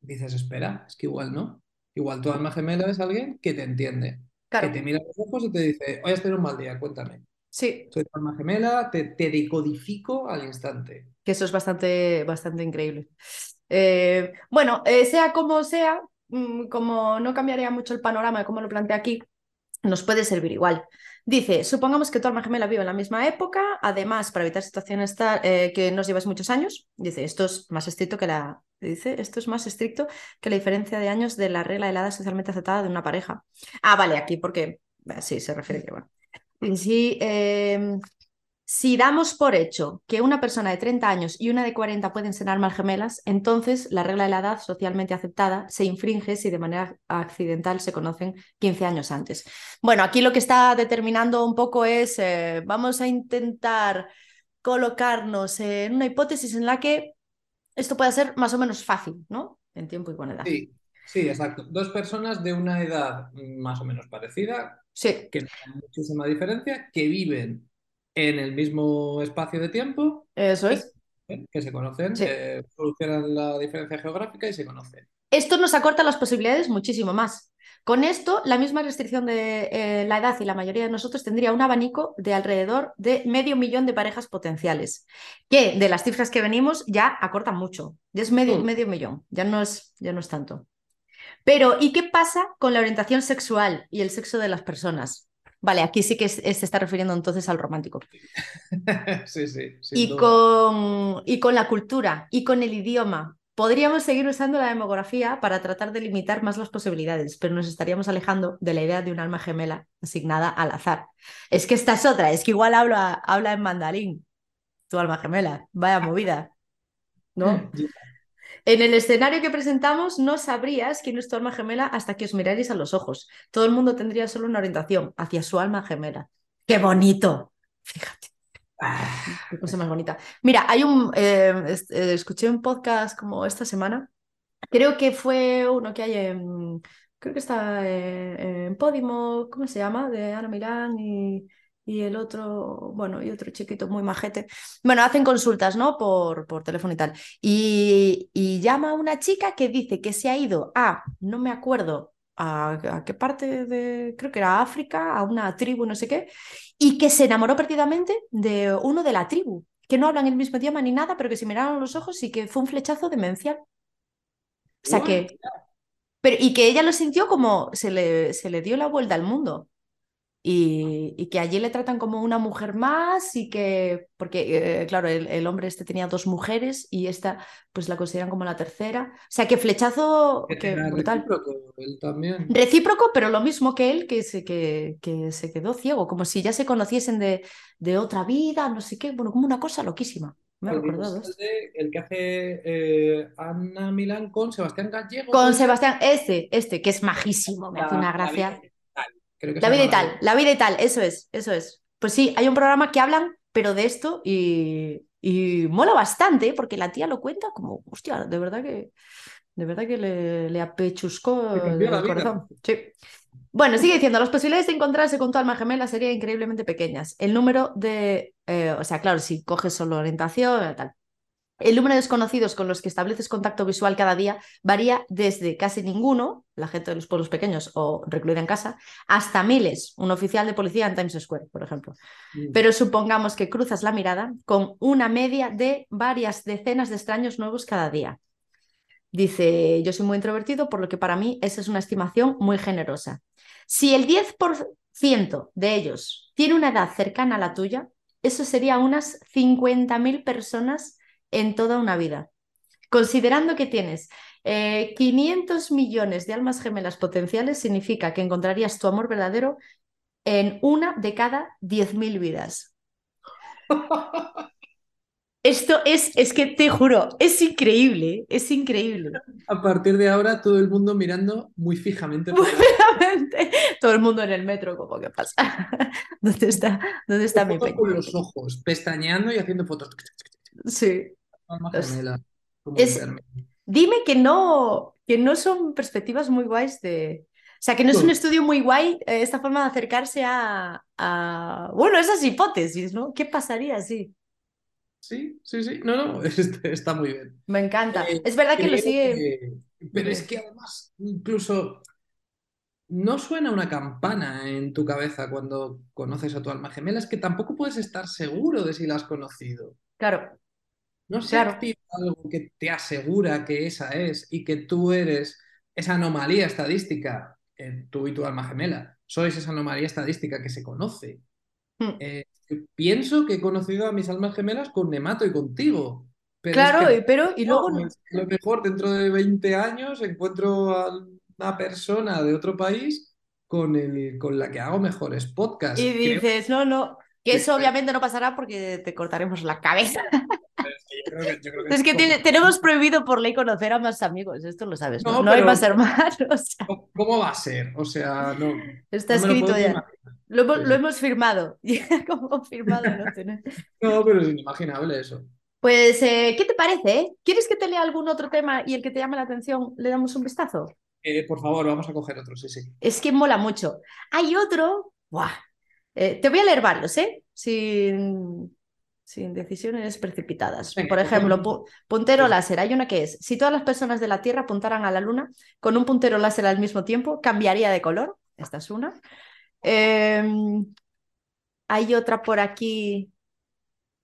dices, espera, es que igual no. Igual tu alma gemela es alguien que te entiende, claro, que te mira a los ojos y te dice, hoy has tenido un mal día, cuéntame. sí, Soy tu alma gemela, te, te decodifico al instante. que eso es bastante, bastante increíble. Eh, bueno, eh, sea como sea, mm, como no cambiaría mucho el panorama de cómo lo plantea aquí, nos puede servir igual. Dice, supongamos que tu alma gemela vive en la misma época, además, para evitar situaciones tal- eh, que nos llevas muchos años, dice, esto es más estricto que la... Dice, esto es más estricto que la diferencia de años de la regla de la edad socialmente aceptada de una pareja. Ah, vale, aquí porque... Sí, se refiere que, bueno. Sí, eh, si damos por hecho que una persona de 30 años y una de 40 pueden ser almas gemelas, entonces la regla de la edad socialmente aceptada se infringe si de manera accidental se conocen 15 años antes. Bueno, aquí lo que está determinando un poco es, eh, vamos a intentar colocarnos en una hipótesis en la que esto pueda ser más o menos fácil, ¿no? En tiempo y con edad. Sí, sí, exacto. Dos personas de una edad más o menos parecida, Sí, que no hay muchísima diferencia, que viven en el mismo espacio de tiempo, eso es. que se conocen, Sí. eh, solucionan la diferencia geográfica y se conocen. Esto nos acorta las posibilidades muchísimo más. Con esto, la misma restricción de eh, la edad y la mayoría de nosotros tendría un abanico de alrededor de medio millón de parejas potenciales, que de las cifras que venimos ya acortan mucho. Ya es medio, Mm. medio millón, ya no, es, ya no es tanto. Pero, ¿y qué pasa con la orientación sexual y el sexo de las personas? Vale, aquí sí que es- se está refiriendo entonces al romántico. Sí, (laughs) sí, Y duda. con, y con la cultura y con el idioma. Podríamos seguir usando la demografía para tratar de limitar más las posibilidades, pero nos estaríamos alejando de la idea de un alma gemela asignada al azar. Es que esta es otra, es que igual habla, habla en mandarín, tu alma gemela, vaya movida, ¿no? (laughs) En el escenario que presentamos no sabrías quién es tu alma gemela hasta que os mirarais a los ojos. Todo el mundo tendría solo una orientación hacia su alma gemela. ¡Qué bonito! Fíjate. Ah, Qué cosa más bonita. Mira, hay un. eh, eh, escuché un podcast como esta semana. Creo que fue uno que hay en. Creo que está eh, en Podimo, ¿cómo se llama? De Ana Milán y, y el otro, bueno, y otro chiquito muy majete. Bueno, hacen consultas, ¿no? Por, por teléfono y tal. Y, y llama a una chica que dice que se ha ido a, no me acuerdo, a, a qué parte de, creo que era África, a una tribu, no sé qué, y que se enamoró perdidamente de uno de la tribu, que no hablan el mismo idioma ni nada, pero que se miraron los ojos y que fue un flechazo demencial. O sea que, pero, y que ella lo sintió como se le, se le dio la vuelta al mundo. Y, y que allí le tratan como una mujer más y que, porque eh, claro, el, el hombre este tenía dos mujeres y esta pues la consideran como la tercera. O sea que flechazo, Que que tenga brutal. recíproco, él también. Recíproco, pero lo mismo que él, que se, que, que se quedó ciego, como si ya se conociesen de, de otra vida, no sé qué, bueno, como una cosa loquísima. Me El de- el que hace eh, Ana Milán con Sebastián Gallego. Con. Sebastián, este, este, que es majísimo, me hace una gracia. Creo que La vida y tal, la vida y tal, eso es, eso es. Pues sí, hay un programa que hablan, pero de esto y, y mola bastante, porque la tía lo cuenta como, hostia, de verdad que, de verdad que le, le apechuscó el corazón. Sí. Bueno, sigue diciendo, las posibilidades de encontrarse con tu alma gemela serían increíblemente pequeñas. El número de, eh, o sea, claro, si coges solo orientación, tal. El número de desconocidos con los que estableces contacto visual cada día varía desde casi ninguno, la gente de los pueblos pequeños o recluida en casa, hasta miles, un oficial de policía en Times Square, por ejemplo. Mm. Pero supongamos que cruzas la mirada con una media de varias decenas de extraños nuevos cada día. Dice, yo soy muy introvertido, por lo que para mí esa es una estimación muy generosa. Si el 10% de ellos tiene una edad cercana a la tuya, eso sería unas 50.000 personas en toda una vida. considerando que tienes eh, 500 millones de almas gemelas potenciales, significa que encontrarías tu amor verdadero en una de cada 10.000 vidas. (laughs) Esto es, es que te juro, es increíble, es increíble. A partir de ahora, todo el mundo mirando muy fijamente. Muy fijamente. Todo el mundo en el metro, como que pasa. (laughs) ¿Dónde está, dónde está mi peña? con los ojos, pestañeando y haciendo fotos. Sí. Alma Es- gemela, como es-. Dime que no, que no son perspectivas muy guays de. O sea, que no es un estudio muy guay eh, esta forma de acercarse a, a- Bueno, esas hipótesis, ¿no? ¿Qué pasaría si? Sí, sí, sí. No, no, (laughs) está, está muy bien. Me encanta. Eh, es verdad que lo sigue. que- Pero es que además, incluso no suena una campana en tu cabeza cuando conoces a tu alma gemela, es que tampoco puedes estar seguro de si la has conocido. Claro, No se Claro. activa algo que te asegura que esa es y que tú eres esa anomalía estadística, eh, tú y tu alma gemela. Sois esa anomalía estadística que se conoce. Mm. Eh, pienso que he conocido a mis almas gemelas con Nemato y contigo. Pero es claro, que y- pero y luego. no, es que a lo mejor dentro de 20 años encuentro a una persona de otro país con, el, con la que hago mejores podcasts. Y Creo dices, no, no, que eso obviamente no pasará porque te cortaremos la cabeza. (laughs) yo creo que- yo creo que Es que tiene- tenemos prohibido por ley conocer a más amigos, esto lo sabes, ¿no? No, No hay más hermanos. (laughs) ¿Cómo va a ser? O sea, no. Está no me lo escrito ya. Lo hemos, Sí, lo sí. hemos firmado. (laughs) Como firmado, ¿no? Tener- (laughs) No, pero es inimaginable eso. Pues, eh, ¿qué te parece? eh? ¿Quieres que te lea algún otro tema y el que te llame la atención le damos un vistazo? Eh, por favor, vamos a coger otro, sí, sí. Es que mola mucho. Hay otro. ¡buah! Eh, te voy a leer varios, ¿eh? Sin, sin decisiones precipitadas. Venga, Por ejemplo, pu- puntero Sí. láser. Hay una que es: si todas las personas de la Tierra apuntaran a la Luna con un puntero láser al mismo tiempo, cambiaría de color. Esta es una. Em, hay otra por aquí.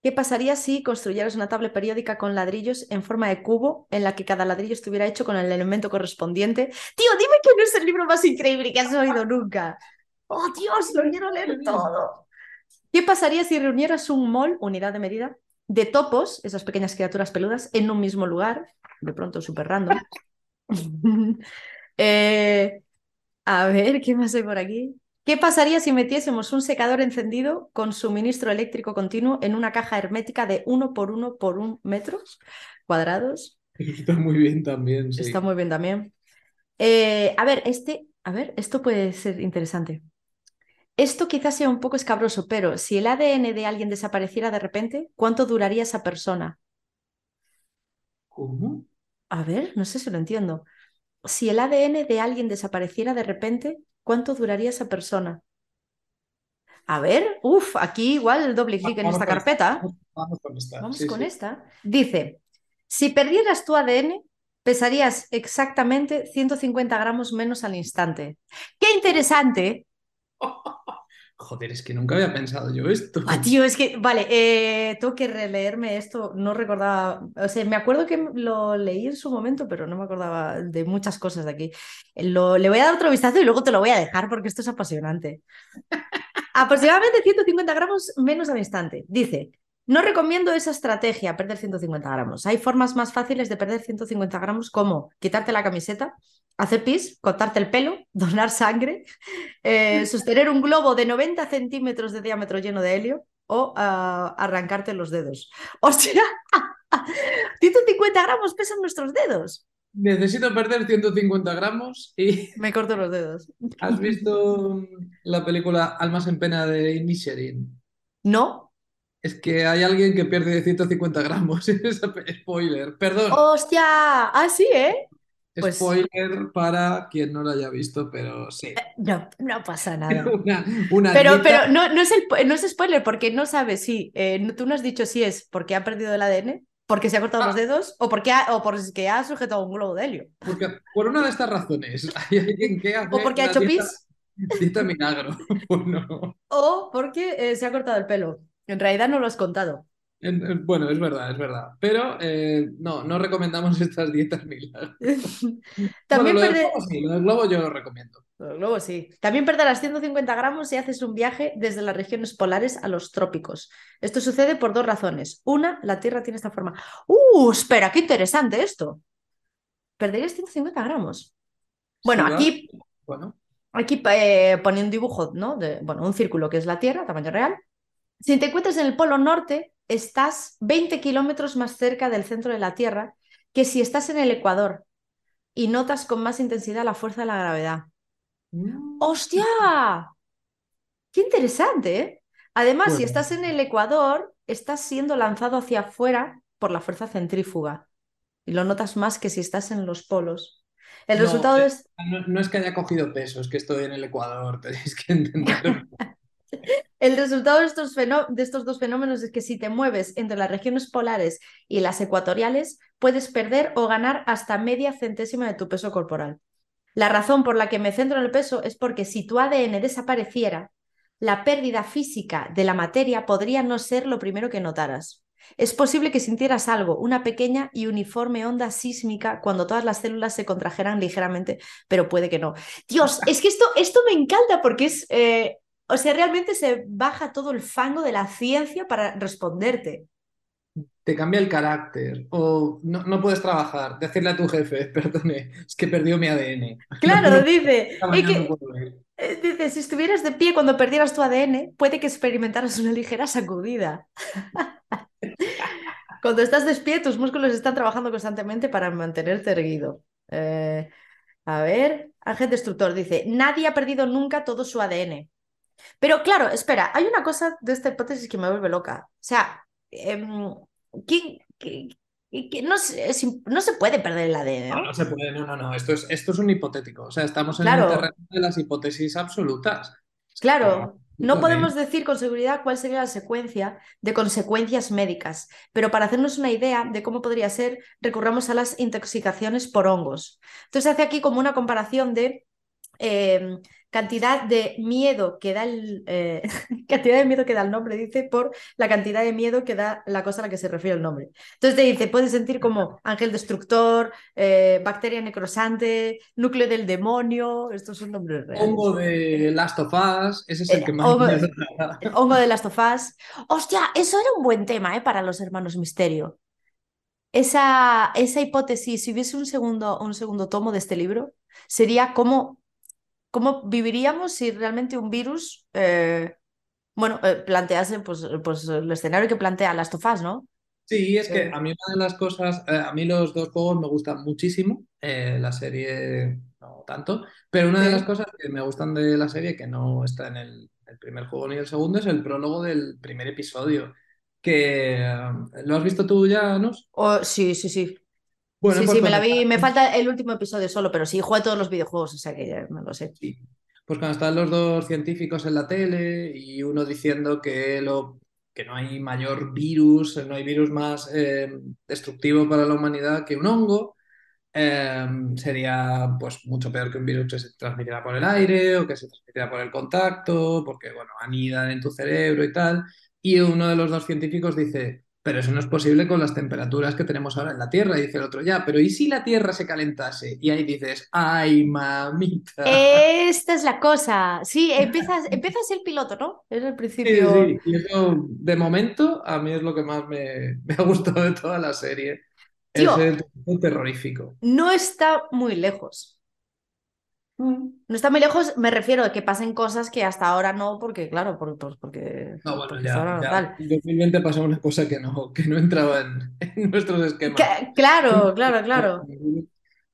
¿Qué pasaría si construyeras una tabla periódica con ladrillos en forma de cubo en la que cada ladrillo estuviera hecho con el elemento correspondiente? Tío, dime que no es el libro más increíble que has oído nunca. ¡Oh, Dios! Lo quiero leer todo. ¿Qué pasaría si reunieras un mol, unidad de medida, de topos, esas pequeñas criaturas peludas, en un mismo lugar? De pronto, súper random. (laughs) Eh, a ver, ¿qué más hay por aquí? ¿Qué pasaría si metiésemos un secador encendido con suministro eléctrico continuo en una caja hermética de 1 por 1 por 1 metros cuadrados? Está muy bien también, sí. Está muy bien también. Eh, a ver, este, a ver, esto puede ser interesante. Esto quizás sea un poco escabroso, pero si el ADN de alguien desapareciera de repente, ¿cuánto duraría esa persona? ¿Cómo? A ver, no sé si lo entiendo. Si el ADN de alguien desapareciera de repente, ¿cuánto duraría esa persona? A ver, uff, aquí igual el doble clic en esta carpeta. Vamos, vamos con esta. Vamos sí, con sí. esta. Dice, si perdieras tu ADN, pesarías exactamente 150 gramos menos al instante. ¡Qué interesante! (laughs) Joder, es que nunca había pensado yo esto. Ah, tío, es que, vale, eh, tengo que releerme esto, no recordaba, o sea, me acuerdo que lo leí en su momento, pero no me acordaba de muchas cosas de aquí. Lo, le voy a dar otro vistazo y luego te lo voy a dejar porque esto es apasionante. (laughs) Aproximadamente 150 gramos menos al instante. Dice, no recomiendo esa estrategia, perder 150 gramos. Hay formas más fáciles de perder 150 gramos como quitarte la camiseta, hacer pis, cortarte el pelo, (laughs) donar sangre, eh, sostener un globo de 90 centímetros de diámetro lleno de helio o ah, arrancarte los dedos. (laughs) ¡Hostia! 150 (laughs) gramos pesan nuestros dedos. Necesito perder 150 gramos y Me corto los dedos. ¿has visto la película Almas en Pena de Inisherin? ¿No? Es que hay alguien que pierde 150 gramos. Es Spoiler. Perdón. ¡Hostia! Ah, sí, ¿eh? Pues- Spoiler para quien no lo haya visto, pero sí. No, no pasa (laughs) nada. Una, una Pero, dieta- pero no, no, es el, no es spoiler porque no sabes si. eh, tú no has dicho si es porque ha perdido el ADN, porque se ha cortado Ah. los dedos o porque ha, o porque ha sujetado un globo de helio. Porque por una de estas razones (laughs) hay alguien que hace O porque ha hecho dieta, pis dieta milagro. (laughs) O porque eh, se ha cortado el pelo. En realidad no lo has contado. En- en- Bueno, es verdad, es verdad. Pero eh, no, no recomendamos (laughs) estas dietas milagro. (laughs) Bueno, También lo del perder- globo sí, lo del globo yo lo recomiendo. Luego sí. También perderás 150 gramos si haces un viaje desde las regiones polares a los trópicos. Esto sucede por dos razones. Una, la Tierra tiene esta forma. ¡Uh! Espera, qué interesante esto. Perderías 150 gramos. Bueno, Sí, aquí, Bueno, aquí eh, pone un dibujo, ¿no? De, bueno, un círculo que es la Tierra, tamaño real. Si te encuentras en el Polo Norte, estás 20 kilómetros más cerca del centro de la Tierra que si estás en el Ecuador y notas con más intensidad la fuerza de la gravedad. Mm, ¡Hostia! ¡Qué interesante! ¿eh? Además, si estás en el Ecuador, estás siendo lanzado hacia afuera por la fuerza centrífuga. Y lo notas más que si estás en los polos. El No, resultado es. no, no es que haya cogido peso, es que estoy en el Ecuador, (laughs) tenéis que entender. (laughs) El resultado de estos, dos fenómenos es que si te mueves entre las regiones polares y las ecuatoriales, puedes perder o ganar hasta media centésima de tu peso corporal. La razón por la que me centro en el peso es porque si tu ADN desapareciera, la pérdida física de la materia podría no ser lo primero que notaras. Es posible que sintieras algo, una pequeña y uniforme onda sísmica cuando todas las células se contrajeran ligeramente, pero puede que no. Dios, es que esto, esto me encanta porque es, eh, o sea, realmente se baja todo el fango de la ciencia para responderte. Te cambia el carácter o no, no puedes trabajar, decirle a tu jefe, (laughs) perdone, es que perdió mi ADN. Claro, (laughs) dice, es que, no eh, dice, si estuvieras de pie cuando perdieras tu ADN, puede que experimentaras una ligera sacudida. (laughs) Cuando estás de pie, tus músculos están trabajando constantemente para mantenerte erguido. Eh, a ver, Ángel Destructor dice, nadie ha perdido nunca todo su ADN. Pero claro, espera, hay una cosa de esta hipótesis que me vuelve loca. O sea, em, ¿quién- qué- qué- no, se- no se puede perder el ADN, No, ¿no? se puede, no, no, no, esto es, esto es un hipotético, o sea, estamos en Claro. el terreno de las hipótesis absolutas. Claro, no podemos decir con seguridad cuál sería la secuencia de consecuencias médicas, pero para hacernos una idea de cómo podría ser, recurramos a las intoxicaciones por hongos. Entonces hace aquí como una comparación de eh, cantidad de miedo que da el eh, (laughs) cantidad de miedo que da el nombre, dice, por la cantidad de miedo que da la cosa a la que se refiere el nombre. Entonces te dice, puedes sentir como ángel destructor, eh, bacteria necrosante, núcleo del demonio, estos son nombres reales. Hongo de Last of Us, ese es el Eh, que más hongo- da. El (laughs) hongo de las tofás. Hostia, eso era un buen tema, ¿eh? Para los hermanos Misterio. Esa, esa hipótesis, si hubiese un segundo, un segundo tomo de este libro, sería cómo, cómo viviríamos si realmente un virus, eh, bueno, eh, plantease pues, pues el escenario que plantea las tofás, ¿no? Sí, es que Eh. a mí una de las cosas, eh, a mí los dos juegos me gustan muchísimo, eh, la serie no tanto, pero una de las cosas que me gustan de la serie, que no está en el, el primer juego ni el segundo, es el prólogo del primer episodio, que eh, ¿lo has visto tú ya, Nus? O- sí, sí, sí. Bueno, sí, sí, me la vi. Me falta el último episodio solo, pero sí, juego a todos los videojuegos, o sea que ya me lo sé. Sí. Pues cuando están los dos científicos en la tele y uno diciendo que, lo, que no hay mayor virus, no hay virus más eh, destructivo para la humanidad que un hongo, eh, sería pues mucho peor que un virus que se transmitiera por el aire o que se transmitiera por el contacto, porque bueno, anidan en tu cerebro y tal. Y uno de los dos científicos dice, pero eso no es posible con las temperaturas que tenemos ahora en la Tierra. Y dice el otro, ya, pero ¿y si la Tierra se calentase? Y ahí dices, ay, mamita. Esta es la cosa. Sí, empiezas, (laughs) empiezas el piloto, ¿no? Es el principio. sí, y eso de momento a mí es lo que más me, (laughs) me ha gustado de toda la serie. Tío. Es el terrorífico. No está muy lejos. No está muy lejos, me refiero a que pasen cosas que hasta ahora no, porque claro, por- por- porque, No, bueno, porque ya, hasta ahora no ya tal. en 2020 pasó una cosa que no, que no entraba en, (laughs) en nuestros esquemas. Que- claro, (laughs) claro, claro.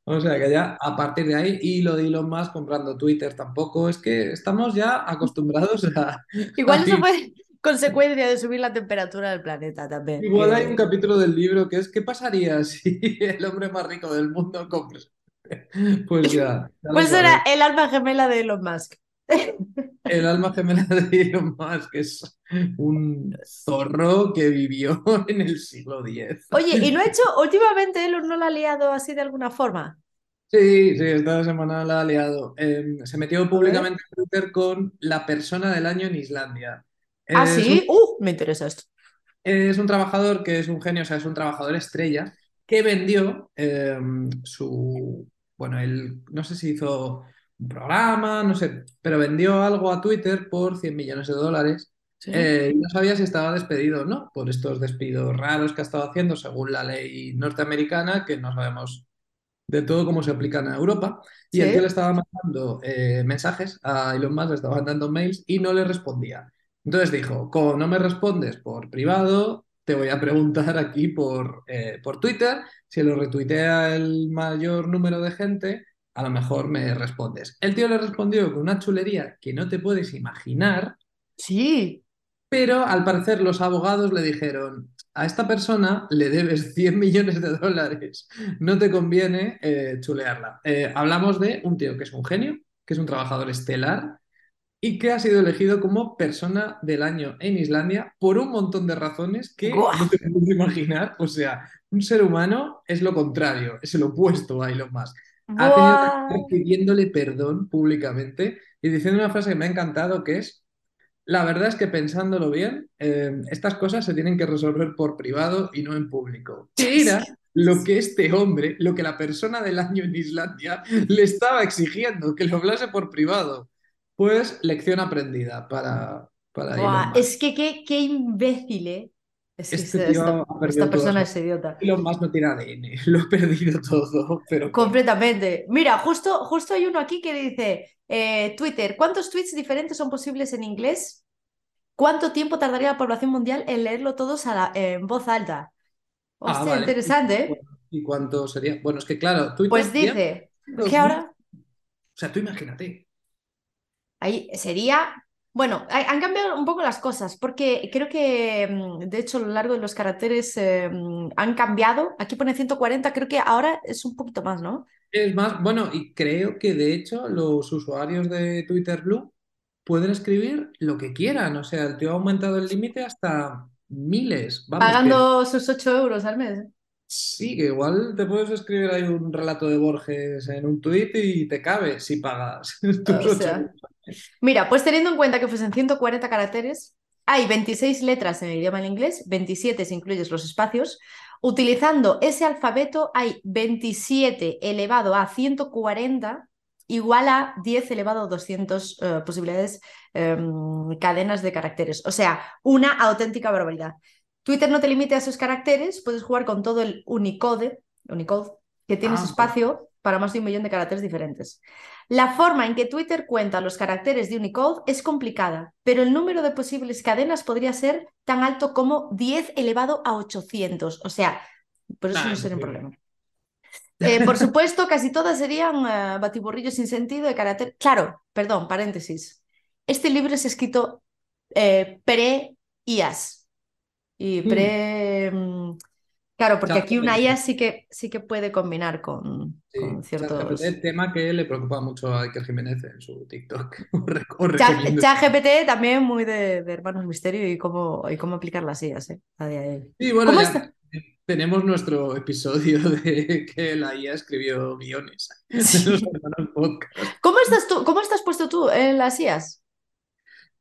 O sea que ya a partir de ahí, y lo de Elon Musk comprando Twitter tampoco, es que estamos ya acostumbrados a... (laughs) Igual a eso fue consecuencia de subir la temperatura del planeta también. Igual hay un capítulo del libro que es ¿qué pasaría si el hombre más rico del mundo compra? (laughs) Pues ya. ya lo ¿Cuál será sabéis. el alma gemela de Elon Musk? El alma gemela de Elon Musk es un zorro que vivió (laughs) en el siglo X. Oye, ¿y no ha hecho, (laughs) últimamente Elon no la ha liado así de alguna forma? Sí, sí, esta semana la ha liado. Eh, se metió públicamente en Twitter con la persona del año en Islandia. ¿Ah, Es sí? ¡Uh! Me interesa esto. Es un trabajador que es un genio, o sea, es un trabajador estrella que vendió eh, su, bueno, él no sé si hizo un programa, no sé, pero vendió algo a Twitter por 100 millones de dólares. Sí. Eh, y no sabía si estaba despedido o no por estos despidos raros que ha estado haciendo según la ley norteamericana, que no sabemos de todo cómo se aplican a Europa. Y el Sí. le estaba mandando eh, mensajes a Elon Musk, le estaba mandando mails y no le respondía. Entonces dijo, como no me respondes por privado, te voy a preguntar aquí por, eh, por Twitter. Si lo retuitea el mayor número de gente, a lo mejor me respondes. El tío le respondió con una chulería que no te puedes imaginar, Sí. pero al parecer los abogados le dijeron, a esta persona le debes 100 millones de dólares, no te conviene eh, chulearla. Eh, hablamos de un tío que es un genio, que es un trabajador estelar y que ha sido elegido como persona del año en Islandia por un montón de razones que Guau. no te puedes imaginar. O sea, un ser humano es lo contrario, es el opuesto a Elon Musk. Ha tenido que pidiéndole perdón públicamente y diciendo una frase que me ha encantado que es la verdad es que pensándolo bien, eh, estas cosas se tienen que resolver por privado y no en público. Era lo que este hombre, lo que la persona del año en Islandia (laughs) le estaba exigiendo, que lo hablase por privado. Pues lección aprendida para, para Buah, es que qué, qué imbécil, ¿eh? Es que Este esta, tío esta- esta persona es idiota. Elon Musk no tiene ADN, (laughs) lo ha perdido todo, pero. Completamente. Mira, justo, justo hay uno aquí que dice, eh, Twitter, ¿cuántos tweets diferentes son posibles en inglés? ¿Cuánto tiempo tardaría la población mundial en leerlo todos a la- en voz alta? Ah, Hostia, vale. interesante, ¿eh? ¿Y cuánto sería? Bueno, es que claro, Twitter Pues dice 2000. ahora O sea, tú imagínate. Ahí sería... Bueno, ha- han cambiado un poco las cosas porque creo que, mm, de hecho, a lo largo de los caracteres eh, mm, han cambiado. Aquí pone 140, creo que ahora es un poquito más, ¿no? Es más, bueno, y creo que de hecho los usuarios de Twitter Blue pueden escribir lo que quieran. O sea, el tío ha aumentado el límite hasta miles. Vamos, que Pagando sus 8 euros al mes. Sí, que igual te puedes escribir ahí un relato de Borges en un tuit y te cabe si pagas (laughs) O sea. Mira, pues teniendo en cuenta que fuesen 140 caracteres, hay 26 letras en el idioma en inglés, 27 si incluyes los espacios. Utilizando ese alfabeto hay 27 elevado a 140 igual a 10 elevado a 200 eh, posibilidades, em, cadenas de caracteres. O sea, una auténtica barbaridad. Twitter no te limite a esos caracteres, puedes jugar con todo el Unicode, Unicode que tienes Ah, espacio para más de un millón de caracteres diferentes. La forma en que Twitter cuenta los caracteres de Unicode es complicada, pero el número de posibles cadenas podría ser tan alto como 10 elevado a 800. O sea, por eso Nah, no sería un problema. Eh, por supuesto, casi todas serían eh, batiburrillos sin sentido de carácter. Claro, perdón, paréntesis. Este libro es escrito eh, pre-IAS. Y pre. mm, Claro, porque aquí una. IA sí que, sí que puede combinar con, Sí, con ciertos. ChatGPT, tema que le preocupa mucho a Iker Jiménez en su TikTok. (laughs) ChatGPT también muy de, de Hermanos Misterio y cómo, y cómo aplicar las IAs, ¿eh? A día de hoy. Y bueno, ¿Cómo ya está? tenemos nuestro episodio de que la IA escribió guiones. (laughs) ¿Cómo estás tú? ¿Cómo estás puesto tú en las IAs?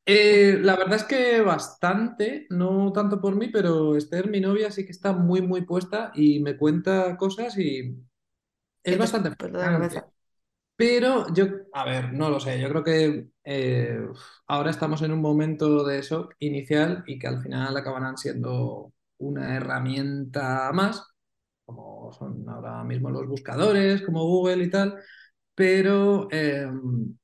Eh, la verdad es que bastante, no tanto por mí, pero Esther, mi novia, sí que está muy, muy puesta y me cuenta cosas y es ¿Qué te bastante? Pero yo, a ver, no lo sé, yo creo que eh, ahora estamos en un momento de shock inicial y que al final acabarán siendo una herramienta más, como son ahora mismo los buscadores, como Google y tal, pero eh,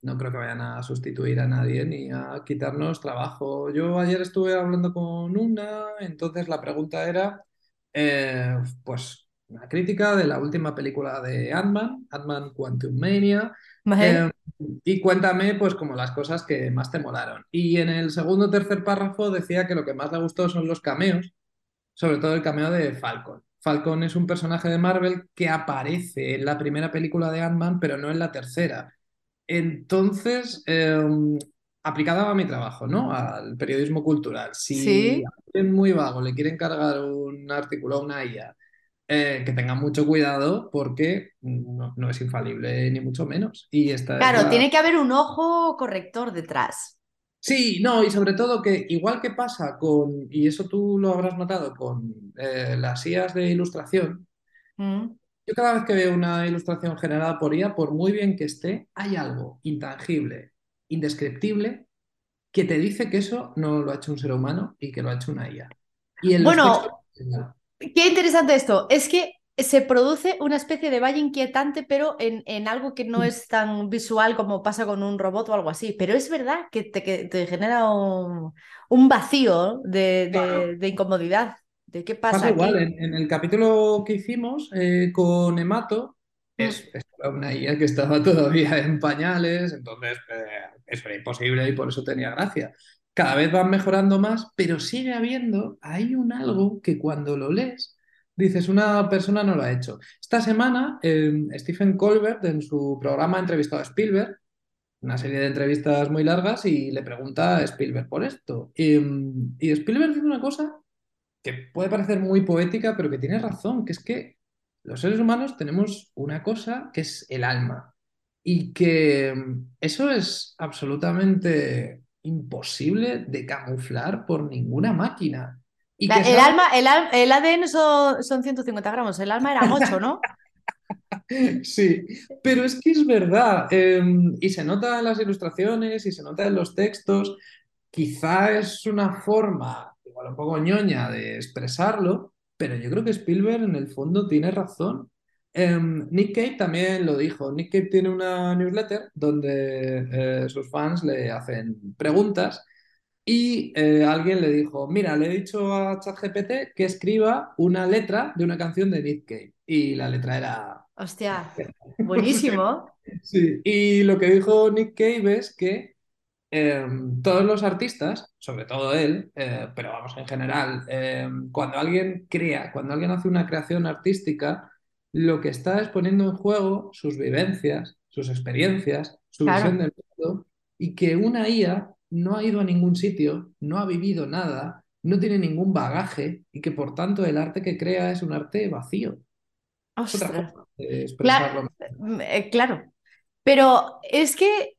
no creo que vayan a sustituir a nadie ni a quitarnos trabajo. Yo ayer estuve hablando con una, entonces la pregunta era, eh, pues, una crítica de la última película de Ant-Man, Ant-Man Quantum Mania, eh, y cuéntame, pues, como las cosas que más te molaron. Y en el segundo o tercer párrafo decía que lo que más le gustó son los cameos, sobre todo el cameo de Falcon. Falcon es un personaje de Marvel que aparece en la primera película de Ant-Man, pero no en la tercera. Entonces, eh, aplicado a mi trabajo, ¿no? Al periodismo cultural. Si Sí. a alguien muy vago le quiere encargar un artículo a una IA, eh, que tenga mucho cuidado porque no, no es infalible ni mucho menos. Y esta es Claro, la... tiene que haber un ojo corrector detrás. Sí, no, y sobre todo que igual que pasa con, y eso tú lo habrás notado con eh, las IAs de ilustración, Mm. yo cada vez que veo una ilustración generada por IA, por muy bien que esté, hay algo intangible, indescriptible, que te dice que eso no lo ha hecho un ser humano y que lo ha hecho una IA. Y. Bueno, qué interesante esto. Es que se produce una especie de valle inquietante, pero en, en algo que no es tan visual como pasa con un robot o algo así. Pero es verdad que te, que te genera un, un vacío de, de- Claro. de incomodidad. ¿De qué pasa Pasa igual, en el capítulo que hicimos eh, con Emato, Mm. es, es una IA que estaba (laughs) todavía en pañales, entonces eh, eso era imposible y por eso tenía gracia. Cada vez van mejorando más, pero sigue habiendo, hay un algo que cuando lo lees, dices, una persona no lo ha hecho. Esta semana, eh, Stephen Colbert, en su programa, ha entrevistado a Spielberg, una serie de entrevistas muy largas, y le pregunta a Spielberg por esto. Y, y Spielberg dice una cosa que puede parecer muy poética, pero que tiene razón, que es que los seres humanos tenemos una cosa que es el alma y que eso es absolutamente imposible de camuflar por ninguna máquina. Y La- que el, alma, el, ADN son, son 150 gramos, el alma eran 8, ¿no? (laughs) Sí, pero es que es verdad, eh, y se nota en las ilustraciones y se nota en los textos, quizá es una forma, igual un poco ñoña, de expresarlo, pero yo creo que Spielberg en el fondo tiene razón. Eh, Nick Cave también lo dijo, Nick Cave tiene una newsletter donde eh, sus fans le hacen preguntas y eh, alguien le dijo, mira, le he dicho a ChatGPT que escriba una letra de una canción de Nick Cave y la letra era... Hostia, (laughs) buenísimo. Sí, y lo que dijo Nick Cave es que eh, todos los artistas, sobre todo él, eh, pero vamos en general, eh, cuando alguien crea, cuando alguien hace una creación artística, lo que está es poniendo en juego sus vivencias, sus experiencias, su Claro. visión del mundo, y que una IA no ha ido a ningún sitio, no ha vivido nada, no tiene ningún bagaje, y que por tanto el arte que crea es un arte vacío. Otra. Claro, mm, eh, claro. Pero es que,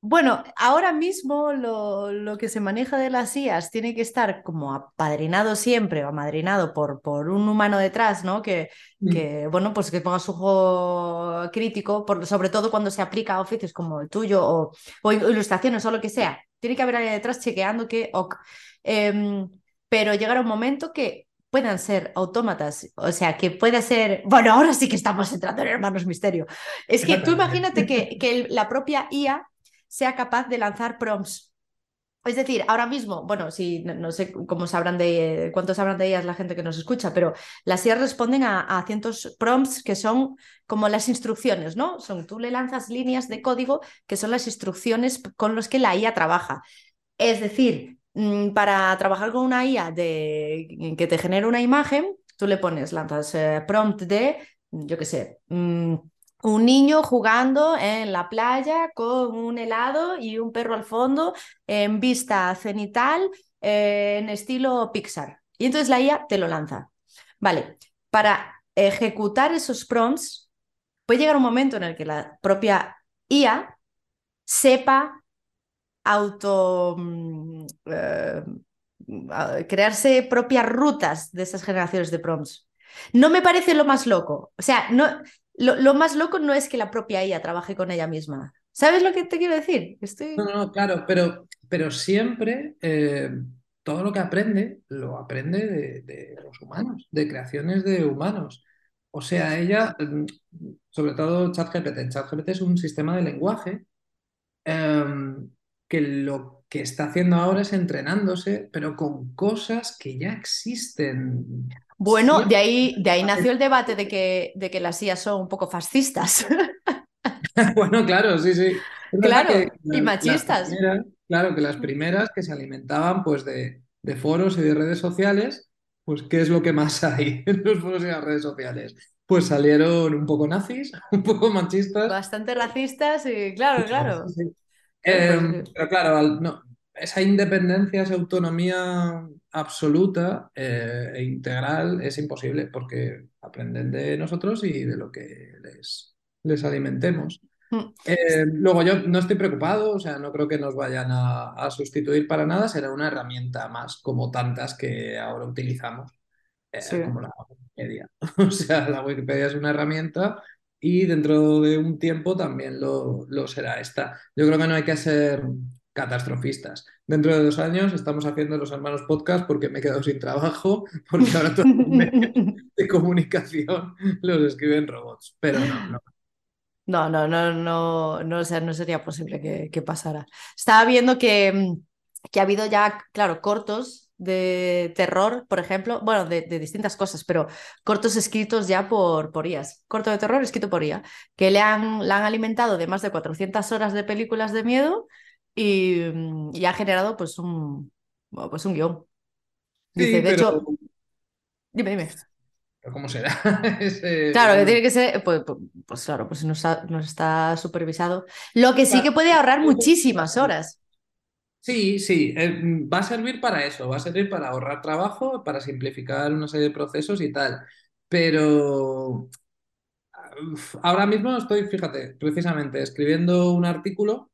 bueno, ahora mismo lo, lo que se maneja de las IAs tiene que estar como apadrinado siempre o amadrinado por, por un humano detrás, ¿no? Que, Mm. que, bueno, pues que ponga su ojo crítico, por, sobre todo cuando se aplica a oficios como el tuyo o, o ilustraciones o lo que sea. Tiene que haber alguien detrás chequeando que, ok. Em, pero llegará un momento que puedan ser autómatas, o sea, que pueda ser, bueno, ahora sí que estamos entrando en Hermanos Misterio. Es que tú imagínate que, que el- la propia IA sea capaz de lanzar prompts. Es decir, ahora mismo, bueno, sí, no, sé cómo sabrán de cuántos sabrán de ellas la gente que nos escucha, pero las IAs responden a, a cientos prompts que son como las instrucciones, ¿no? Son, tú le lanzas líneas de código que son las instrucciones con las que la IA trabaja. Es decir, mm, para trabajar con una IA de, que te genere una imagen, tú le pones, lanzas eh, prompt de, yo qué sé, mm, un niño jugando en la playa con un helado y un perro al fondo en vista cenital eh, en estilo Pixar. Y entonces la IA te lo lanza. Vale, para ejecutar esos prompts, puede llegar un momento en el que la propia IA sepa auto mm, eh, a- crearse propias rutas de esas generaciones de prompts. No me parece lo más loco. O sea, no, lo, lo más loco no es que la propia IA trabaje con ella misma. ¿Sabes lo que te quiero decir? Estoy... No, no, no, claro, pero, pero siempre eh, todo lo que aprende lo aprende de, de los humanos, de creaciones de humanos. O sea, ella, mm, sobre todo ChatGPT, ChatGPT es un sistema de lenguaje em, que lo que está haciendo ahora es entrenándose, pero con cosas que ya existen. Bueno, de ahí, de ahí nació el debate de (laughs) que, de que las IA son un poco fascistas. (laughs) Bueno, claro, sí, sí. Es Claro, que y machistas. primeras- claro, que las primeras que se alimentaban pues de, de foros y de redes sociales, pues ¿qué es lo que más hay (laughs) en los foros y las redes sociales? Pues salieron un poco nazis, un poco machistas. Bastante racistas y claro, claro. Sí, sí. Eh, pues, pero claro, al- no, esa independencia, esa autonomía absoluta eh, e integral es imposible porque aprenden de nosotros y de lo que les, les alimentemos. Mm. Eh, luego yo no estoy preocupado, o sea, no creo que nos vayan a, a sustituir para nada, será una herramienta más, como tantas que ahora utilizamos, eh, Sí. como la Wikipedia. (laughs) O sea, la Wikipedia es una herramienta y dentro de un tiempo también lo, lo será esta. Yo creo que no hay que ser catastrofistas. Dentro de dos años estamos haciendo los hermanos podcast porque me he quedado sin trabajo, (laughs) porque ahora todos los medios de comunicación los escriben robots. Pero no, no. No, no, no, no, no, no sería posible que, que pasara. Estaba viendo que, que ha habido ya, claro, cortos de terror, por ejemplo, bueno, de, de distintas cosas, pero cortos escritos ya por, por IAs. Corto de terror escrito por IA, que le han, la han alimentado de más de 400 horas de películas de miedo y, y ha generado pues un, bueno, pues un guion. Dice, Sí, de hecho, dime, dime. ¿cómo será? (laughs) Ese- Claro, que ese- tiene que ser, pues, pues- pues claro, pues no está, no está supervisado. Lo que sí que puede ahorrar muchísimas horas. Sí, sí, eh, va a servir para eso, va a servir para ahorrar trabajo, para simplificar una serie de procesos y tal. Pero uf, ahora mismo estoy, fíjate, precisamente escribiendo un artículo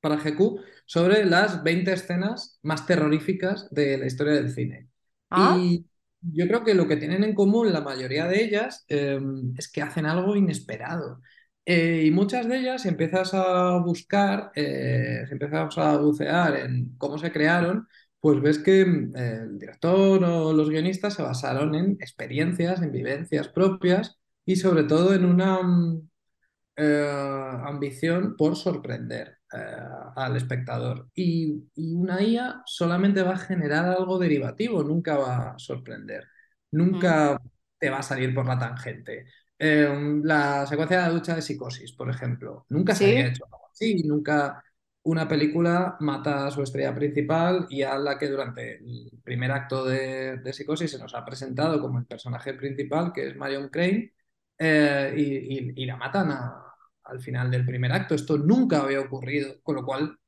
para GQ sobre las 20 escenas más terroríficas de la historia del cine. ¿Ah? Y yo creo que lo que tienen en común la mayoría de ellas eh, es que hacen algo inesperado. Eh, y muchas de ellas, si empiezas a buscar, eh, si empiezas a bucear en cómo se crearon, pues ves que eh, el director o los guionistas se basaron en experiencias, en vivencias propias y sobre todo en una mm, eh, ambición por sorprender eh, al espectador. Y, y una IA solamente va a generar algo derivativo, nunca va a sorprender, Mm. nunca te va a salir por la tangente. Eh, la secuencia de la ducha de psicosis, por ejemplo, nunca se había Sí, hecho algo así, nunca una película mata a su estrella principal y a la que durante el primer acto de, de psicosis se nos ha presentado como el personaje principal, que es Marion Crane, eh, y, y- y la matan a- al final del primer acto. Esto nunca había ocurrido, con lo cual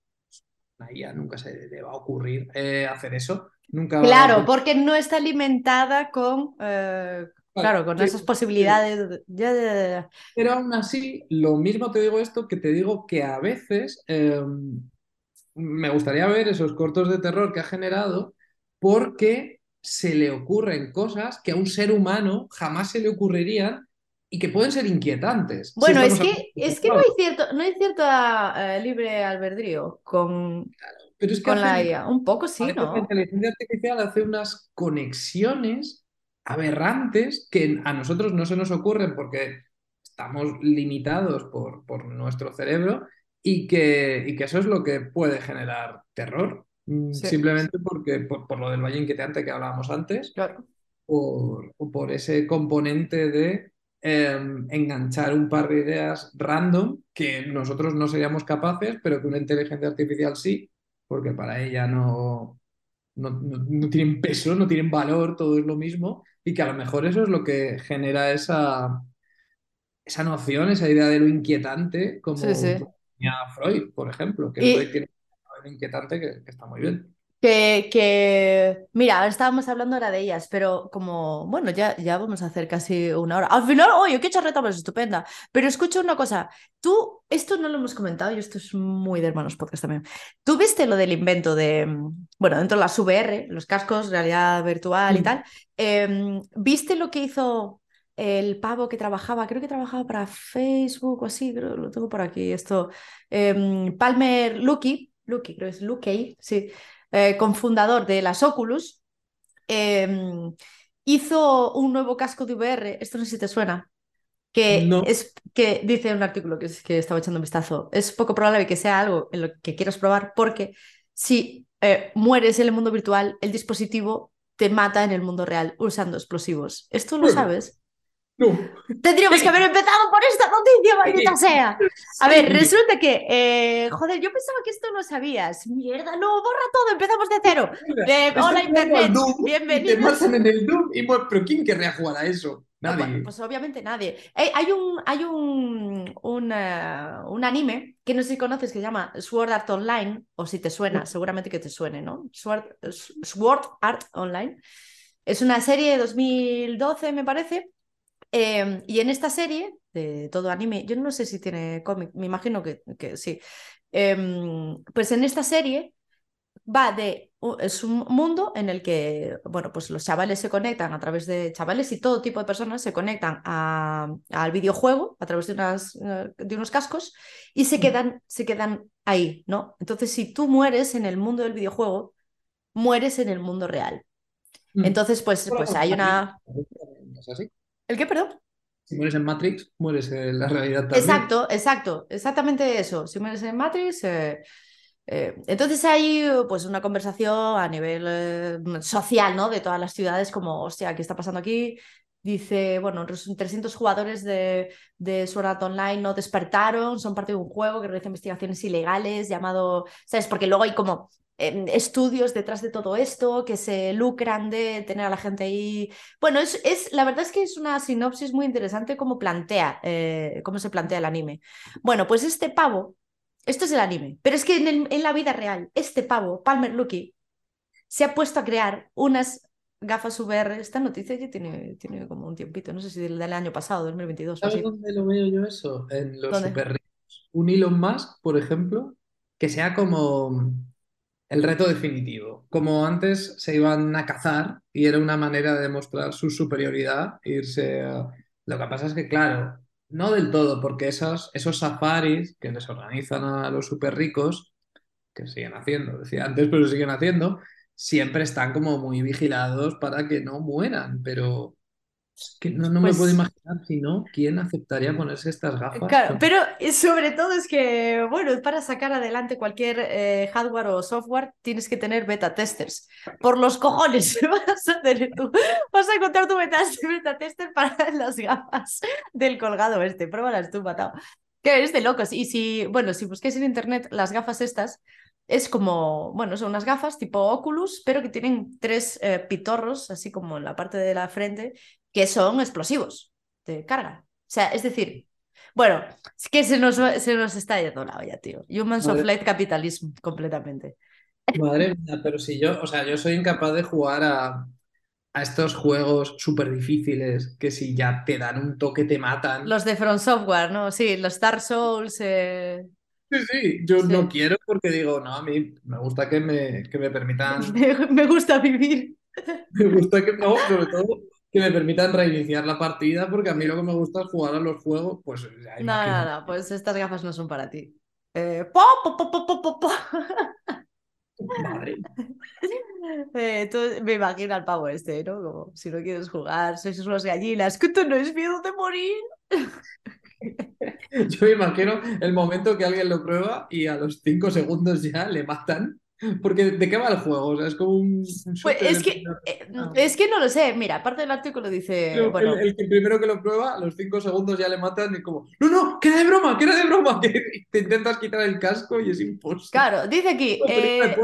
a nunca se le va a ocurrir eh, hacer eso. Nunca claro, porque no está alimentada con, eh, claro, con Sí, esas posibilidades. de- ya, ya, ya, ya. Pero aún así, lo mismo te digo esto que te digo que a veces eh, me gustaría ver esos cortos de terror que ha generado porque se le ocurren cosas que a un ser humano jamás se le ocurrirían y que pueden ser inquietantes. Si Bueno, es que, es que no hay cierto, no hay cierta eh, libre albedrío con, Pero es que con la IA. Un poco sí, veces la ¿no? inteligencia artificial hace unas conexiones aberrantes que a nosotros no se nos ocurren porque estamos limitados por, por nuestro cerebro y que, y que eso es lo que puede generar terror. Mm, Sí, Simplemente porque, por, por lo del valle inquietante que hablábamos antes, claro. por, o por ese componente de eh, enganchar un par de ideas random que nosotros no seríamos capaces, pero que una inteligencia artificial sí, porque para ella no, no, no- no tienen peso, no tienen valor, todo es lo mismo, y que a lo mejor eso es lo que genera esa, esa noción, esa idea de lo inquietante, como Sí, Freud, por ejemplo, que Y- Freud tiene un inquietante que, que está muy bien. Que, que, mira, ahora estábamos hablando ahora de ellas, pero como, bueno, ya, ya vamos a hacer casi una hora. Al final, oye, qué charreta más estupenda. Pero escucha una cosa, tú, esto no lo hemos comentado y esto es muy de Hermanos Podcast también. ¿Tú viste lo del invento de, mm, bueno, dentro de las VR, los cascos, realidad virtual y Mm. tal? Em, ¿viste lo que hizo el pavo que trabajaba? Creo que trabajaba para Facebook o así, creo, lo tengo por aquí, esto. Em, Palmer Luckey, Luckey, creo que es Luckey, sí eh, confundador de las Oculus, eh, hizo un nuevo casco de VR, esto no sé si te suena, que No. es que dice un artículo que, es- que estaba echando un vistazo, es poco probable que sea algo en lo que quieras probar porque si eh, mueres en el mundo virtual, el dispositivo te mata en el mundo real usando explosivos. ¿Esto lo Bueno. sabes? No. Tendríamos que haber empezado por esta noticia, maldita sea. A ver, resulta que, eh, joder, yo pensaba que esto lo sabías. Mierda, no, borra todo, empezamos de cero. Eh, hola Internet, Doom Y te bienvenidos. matan en el Doom y mu- ¿Pero quién querría jugar a eso? No, Nadie. bueno, pues obviamente nadie. Eh, hay un, hay un, un, un anime que no sé si conoces que se llama Sword Art Online, o si te suena, seguramente que te suene, ¿no? Sword, Sword Art Online. Es una serie de 2012, me parece, Eh, y en esta serie de todo anime, yo no sé si tiene cómic, me imagino que, que sí. Em, pues en esta serie va de es un mundo en el que bueno pues los chavales se conectan a través de chavales y todo tipo de personas se conectan a, al videojuego a través de unas eh, de unos cascos y se quedan se quedan ahí no entonces si tú mueres en el mundo del videojuego mueres en el mundo real entonces pues pues hay una ¿Es así? El qué perdón Si mueres en Matrix, mueres en la realidad también. exacto exacto exactamente eso si mueres en Matrix eh, eh, entonces hay pues una conversación a nivel eh, social, ¿no? De todas las ciudades, como, hostia, ¿qué está pasando aquí? Dice, bueno, los 300 jugadores de, de Sword Art Online no despertaron, son parte de un juego que realiza investigaciones ilegales llamado, ¿sabes? Porque luego hay como eh, estudios detrás de todo esto que se lucran de tener a la gente ahí. Bueno, es, es la verdad es que es una sinopsis muy interesante como plantea, eh, cómo se plantea el anime. Bueno, pues este pavo esto es el anime, pero es que en, el- en la vida real, este pavo, Palmer Lucky, se ha puesto a crear unas gafas VR. Esta noticia ya tiene, tiene como un tiempito, no sé si del, del año pasado, 2022 o ¿Sabes dónde lo veo yo eso? En los ¿Dónde? super ricos. Un Elon Musk, por ejemplo, que sea como el reto definitivo. Como antes se iban a cazar y era una manera de demostrar su superioridad, irse a... Lo que pasa es que, claro, no del todo, porque esos, esos safaris que les organizan a los super ricos, que siguen haciendo, decía antes, pero siguen haciendo, siempre están como muy vigilados para que no mueran, pero es que no, no me Pues- puedo imaginar si no, quién aceptaría ponerse estas gafas. Claro, con- pero eh, sobre todo es que, bueno, para sacar adelante cualquier eh, hardware o software tienes que tener beta testers. Por los cojones (laughs) vas a tener tú, vas a encontrar tu beta, (laughs) beta tester para (laughs) las gafas del colgado este. Pruébalas tú, matado. Que es de locos. Y si, bueno, si busquéis en internet las gafas estas, es como, bueno, son unas gafas tipo Oculus, pero que tienen tres eh, pitorros, así como en la parte de la frente, que son explosivos de carga. O sea, es decir, bueno, es que se nos, se nos está yendo la olla, tío. Humans of Madre- Light Capitalism, completamente. Madre mía, pero si yo, o sea, yo soy incapaz de jugar a, a estos juegos súper difíciles que si ya te dan un toque te matan. Los de From Software, ¿no? Sí, los Dark Souls. eh, Sí, sí, yo Sí. no quiero porque digo, no, a mí me gusta que me, que me permitan, (laughs) Me, me gusta vivir. (laughs) me gusta que, no, sobre todo, que me permitan reiniciar la partida porque a mí lo que me gusta es jugar a los juegos, pues No, no, no, pues estas gafas no son para ti. Eh, po, po, po. Madre (laughs) Eh, tú- me imagino al pavo este, ¿no? Como si no quieres jugar, sois unas gallinas, que esto no es miedo de morir. (laughs) Yo me imagino el momento que alguien lo prueba y a los cinco segundos ya le matan. Porque ¿de qué va el juego? O sea, es como un, un Pues es que, eh, persona. es que no lo sé. Mira, parte del artículo dice, Pero bueno, el, el que primero que lo prueba, a los cinco segundos ya le matan y como, no, no, que era de broma, que era de broma, (laughs) que te intentas quitar el casco y es imposible. claro, dice aquí, eh,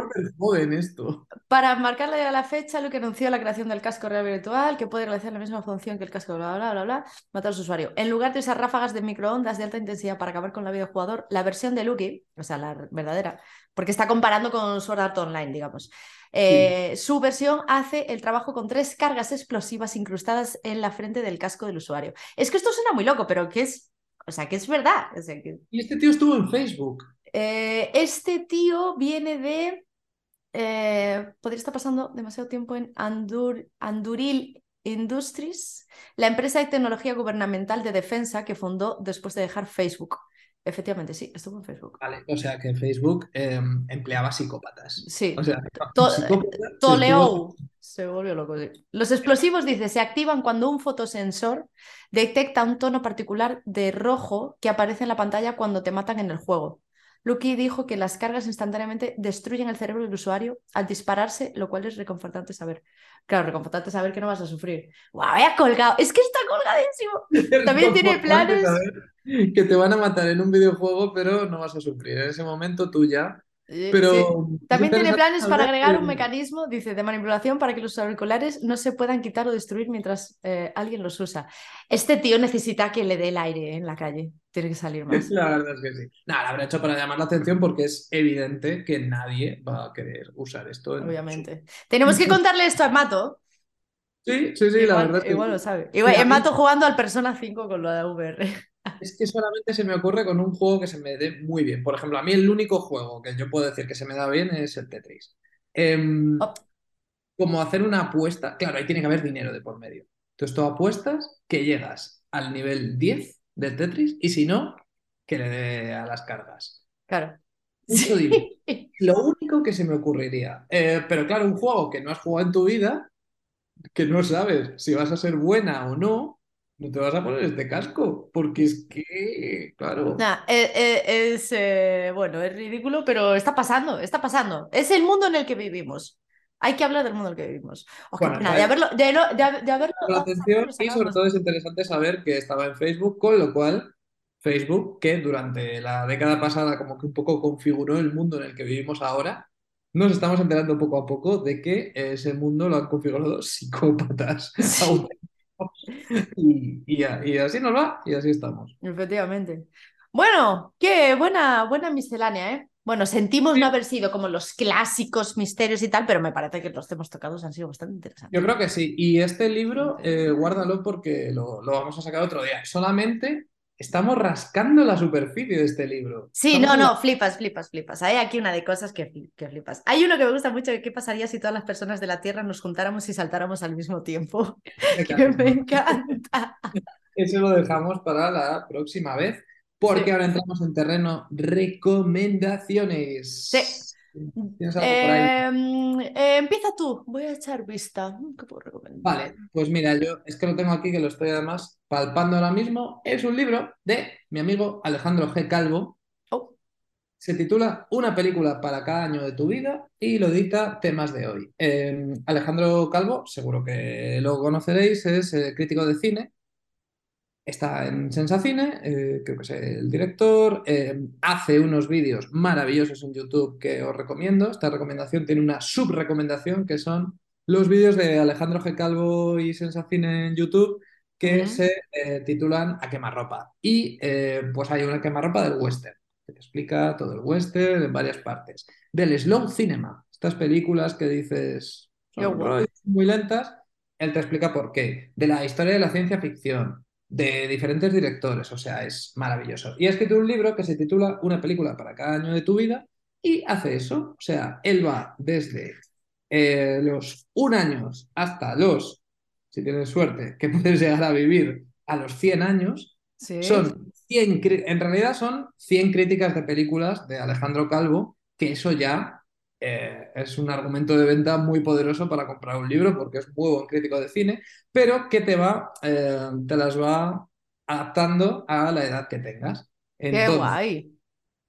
esto. para marcarle a la fecha, lo que anunció la creación del casco real virtual, que puede realizar la misma función que el casco, bla, bla, bla, bla, matar a su usuario. En lugar de usar ráfagas de microondas de alta intensidad para acabar con la vida del jugador, la versión de Lucky, o sea, la verdadera, porque está comparando con Sword Art Online, digamos. eh, Su versión hace el trabajo con tres cargas explosivas incrustadas en la frente del casco del usuario. Es que esto suena muy loco, pero que es, o sea, que es verdad. O sea, que Y este tío estuvo en Facebook. eh, este tío viene de. eh, podría estar pasando demasiado tiempo en Andur, Anduril Industries, la empresa de tecnología gubernamental de defensa que fundó después de dejar Facebook. Efectivamente, sí, estuvo en Facebook. Vale, o sea que Facebook eh, empleaba psicópatas. Sí. O sea, To- un psicópata se volvió loco. sí. Los explosivos, dice, se activan cuando un fotosensor detecta un tono particular de rojo que aparece en la pantalla cuando te matan en el juego. Lucky dijo que las cargas instantáneamente destruyen el cerebro del usuario al dispararse, lo cual es reconfortante saber. Claro, reconfortante saber que no vas a sufrir. ¡Guau! ¡Vaya colgado! Es que está colgadísimo. (laughs) También tiene planes. Que te van a matar en un videojuego, pero no vas a sufrir. En ese momento tú ya. Eh, Pero sí. También tiene planes para agregar que- un mecanismo, dice, de manipulación para que los auriculares no se puedan quitar o destruir mientras eh, alguien los usa. Este tío necesita que le dé el aire eh, en la calle. Tiene que salir más. La verdad es que sí. Nada, lo habrá hecho para llamar la atención porque es evidente que nadie va a querer usar esto. en Obviamente. Tenemos que contarle esto a Mato. Sí, sí, sí, la verdad que igual sí. lo sabe. Igual, mato jugando al Persona 5 con lo de VR. Es que solamente se me ocurre con un juego que se me dé muy bien. Por ejemplo, a mí el único juego que yo puedo decir que se me da bien es el Tetris. Em, Oh, como hacer una apuesta, claro, ahí tiene que haber dinero de por medio. Entonces tú apuestas que llegas al nivel 10 del Tetris y si no, que le dé a las cargas. claro. Sí. (laughs) Lo único que se me ocurriría. Eh, pero claro, un juego que no has jugado en tu vida, que no sabes si vas a ser buena o no, no te vas a poner este casco, porque es que, claro. Nah, eh, eh, es, eh, bueno, es ridículo, pero está pasando, está pasando. Es el mundo en el que vivimos. Hay que hablar del mundo en el que vivimos. Bueno, de haberlo, de, no- de haber- de haberlo la atención y sobre todo es interesante saber que estaba en Facebook, con lo cual Facebook, que durante la década pasada como que un poco configuró el mundo en el que vivimos ahora, nos estamos enterando poco a poco de que ese mundo lo han configurado psicópatas (laughs) Sí. (laughs) Y, y así nos va y así estamos. Efectivamente. Bueno, qué buena, buena miscelánea, ¿eh? Bueno, sentimos no haber sido como los clásicos misterios y tal, pero me parece que los temas tocados han sido bastante interesantes. Yo creo que sí. Y este libro, eh, guárdalo porque lo, lo vamos a sacar otro día. Solamente estamos rascando la superficie de este libro. Sí, Estamos no, no, flipas, flipas, flipas. Hay aquí una de cosas que, que flipas. Hay uno que me gusta mucho, de qué pasaría si todas las personas de la Tierra nos juntáramos y saltáramos al mismo tiempo. (laughs) Que me encanta. Eso lo dejamos para la próxima vez, porque Sí. ahora entramos en terreno recomendaciones. Sí. ¿Tienes algo por ahí? Em, eh, empieza tú, voy a echar vista. ¿Qué puedo recomendar? Vale, pues mira, yo es que lo tengo aquí, que lo estoy además palpando ahora mismo. Es un libro de mi amigo Alejandro G. Calvo. Oh, Se titula Una película para cada año de tu vida y lo dicta temas de hoy. Eh, Alejandro Calvo, seguro que lo conoceréis, es eh, crítico de cine. Está en Sensacine, eh, creo que es el director. eh, hace unos vídeos maravillosos en YouTube que os recomiendo. Esta recomendación tiene una subrecomendación que son los vídeos de Alejandro G. Calvo y Sensacine en YouTube que se eh, titulan A quemarropa. Y eh, pues hay una quemarropa del western que te explica todo el western en varias partes. Del slow cinema, estas películas que dices son muy lentas, él te explica por qué. De la historia de la ciencia ficción, de diferentes directores, o sea, es maravilloso. Y ha escrito un libro que se titula Una película para cada año de tu vida y hace eso, o sea, él va desde eh, los un años hasta los, si tienes suerte, que (laughs) puedes llegar a vivir a los 100 años, sí. son 100, cri- en realidad son 100 críticas de películas de Alejandro Calvo, que eso ya eh, es un argumento de venta muy poderoso para comprar un libro, porque es muy buen crítico de cine, pero que te va, eh, te las va adaptando a la edad que tengas. Qué guay.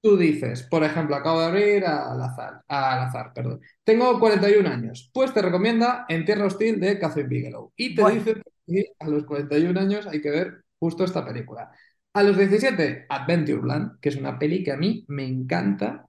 Tú dices, por ejemplo, acabo de abrir al azar, al azar, perdón. Tengo 41 años, pues te recomienda En Tierra Hostil de Catherine Bigelow. Y te Bueno. dice que a los 41 años hay que ver justo esta película. A los 17, Adventureland, que es una peli que a mí me encanta.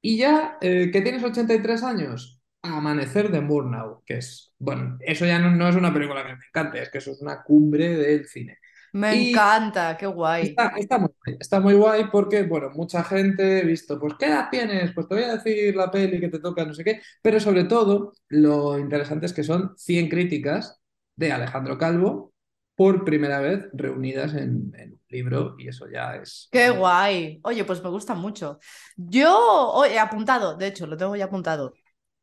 Y ya eh, que tienes 83 años, Amanecer de Murnau, que es, bueno, eso ya no, no es una película que me encante, es que eso es una cumbre del cine. Me Y- encanta, qué guay. Está, está muy guay, está muy guay porque, bueno, mucha gente visto, pues, ¿qué edad tienes? Pues te voy a decir la peli que te toca, no sé qué, pero sobre todo lo interesante es que son 100 críticas de Alejandro Calvo por primera vez reunidas en, en un libro y eso ya es... Qué guay. Oye, pues me gusta mucho. Yo he apuntado, de hecho, lo tengo ya apuntado.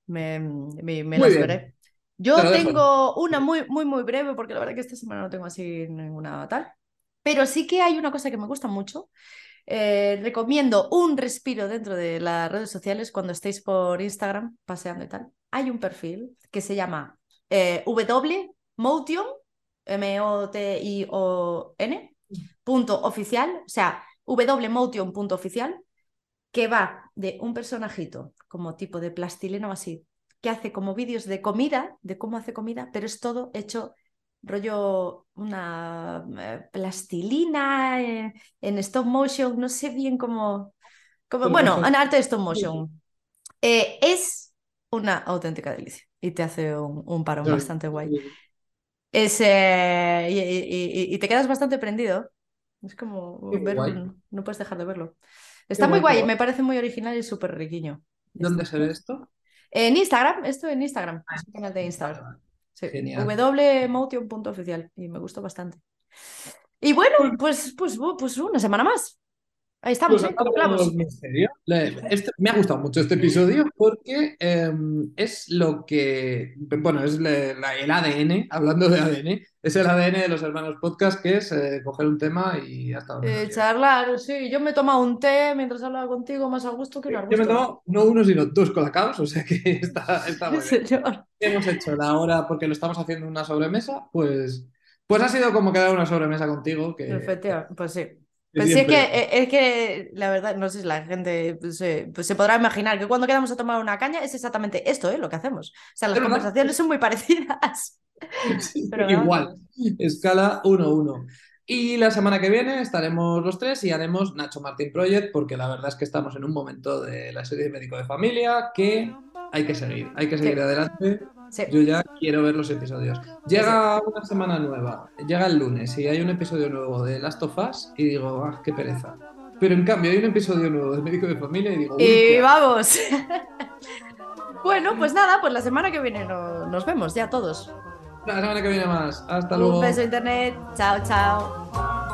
Me, me, me las veré. Yo Te tengo una muy, muy, muy breve, porque la verdad que esta semana no tengo así ninguna tal. Pero sí que hay una cosa que me gusta mucho. Eh, recomiendo un respiro dentro de las redes sociales cuando estéis por Instagram paseando y tal. Hay un perfil que se llama eh, W Motion, M-O-T-I-O-N, punto oficial, o sea, wmotion punto oficial, que va de un personajito como tipo de plastilina o así, que hace como vídeos de comida, de cómo hace comida, pero es todo hecho rollo una eh, plastilina eh, en stop motion, no sé bien cómo, cómo bueno, en arte de stop motion. Eh, es una auténtica delicia y te hace un, un parón bastante guay. Es, eh, y, y- y- te quedas bastante prendido. Es como Qué ver guay. un- no puedes dejar de verlo. Está Qué muy guay, me parece muy original y súper riquiño. ¿Dónde se ve esto? En Instagram, esto en Instagram, es un canal de Instagram. Sí. Genial. wmotion.oficial y me gustó bastante. Y bueno, pues, pues, pues una semana más. Ahí estamos, Pues ¿eh? Le- este- me ha gustado mucho este episodio porque eh, es lo que, bueno, es le- la- el ADN, hablando de ADN, es el ADN de los hermanos podcast, que es eh, coger un tema y hasta donde Eh, charlar, sí, yo me he tomado un té mientras hablaba contigo más a gusto que un Yo me he tomado no uno, sino dos colacaos, o sea que (laughs) está, está muy (laughs) bien. Señor. Hemos hecho la hora porque lo estamos haciendo en una sobremesa, pues, pues ha sido como quedar una sobremesa contigo, que, Efectivamente, pues sí. Pues sí, es que, eh, es que la verdad, no sé si la gente pues, se, pues, se podrá imaginar que cuando quedamos a tomar una caña es exactamente esto, ¿eh? Lo que hacemos. O sea, las conversaciones son muy parecidas. (laughs) Sí, Pero igual, escala 1-1. Y la semana que viene estaremos los tres y haremos Nacho Martín Project, porque la verdad es que estamos en un momento de la serie de Médico de Familia que hay que seguir, hay que seguir Sí. adelante. Sí. Yo ya quiero ver los episodios. Llega una semana nueva, llega el lunes y hay un episodio nuevo de Last of Us y digo, ah, qué pereza. Pero en cambio hay un episodio nuevo de Médico de Familia y digo, uy, Y vamos. (laughs) bueno, pues nada, pues la semana que viene no- nos vemos ya todos. la semana que viene más. Hasta Un luego. beso internet. Chao, chao.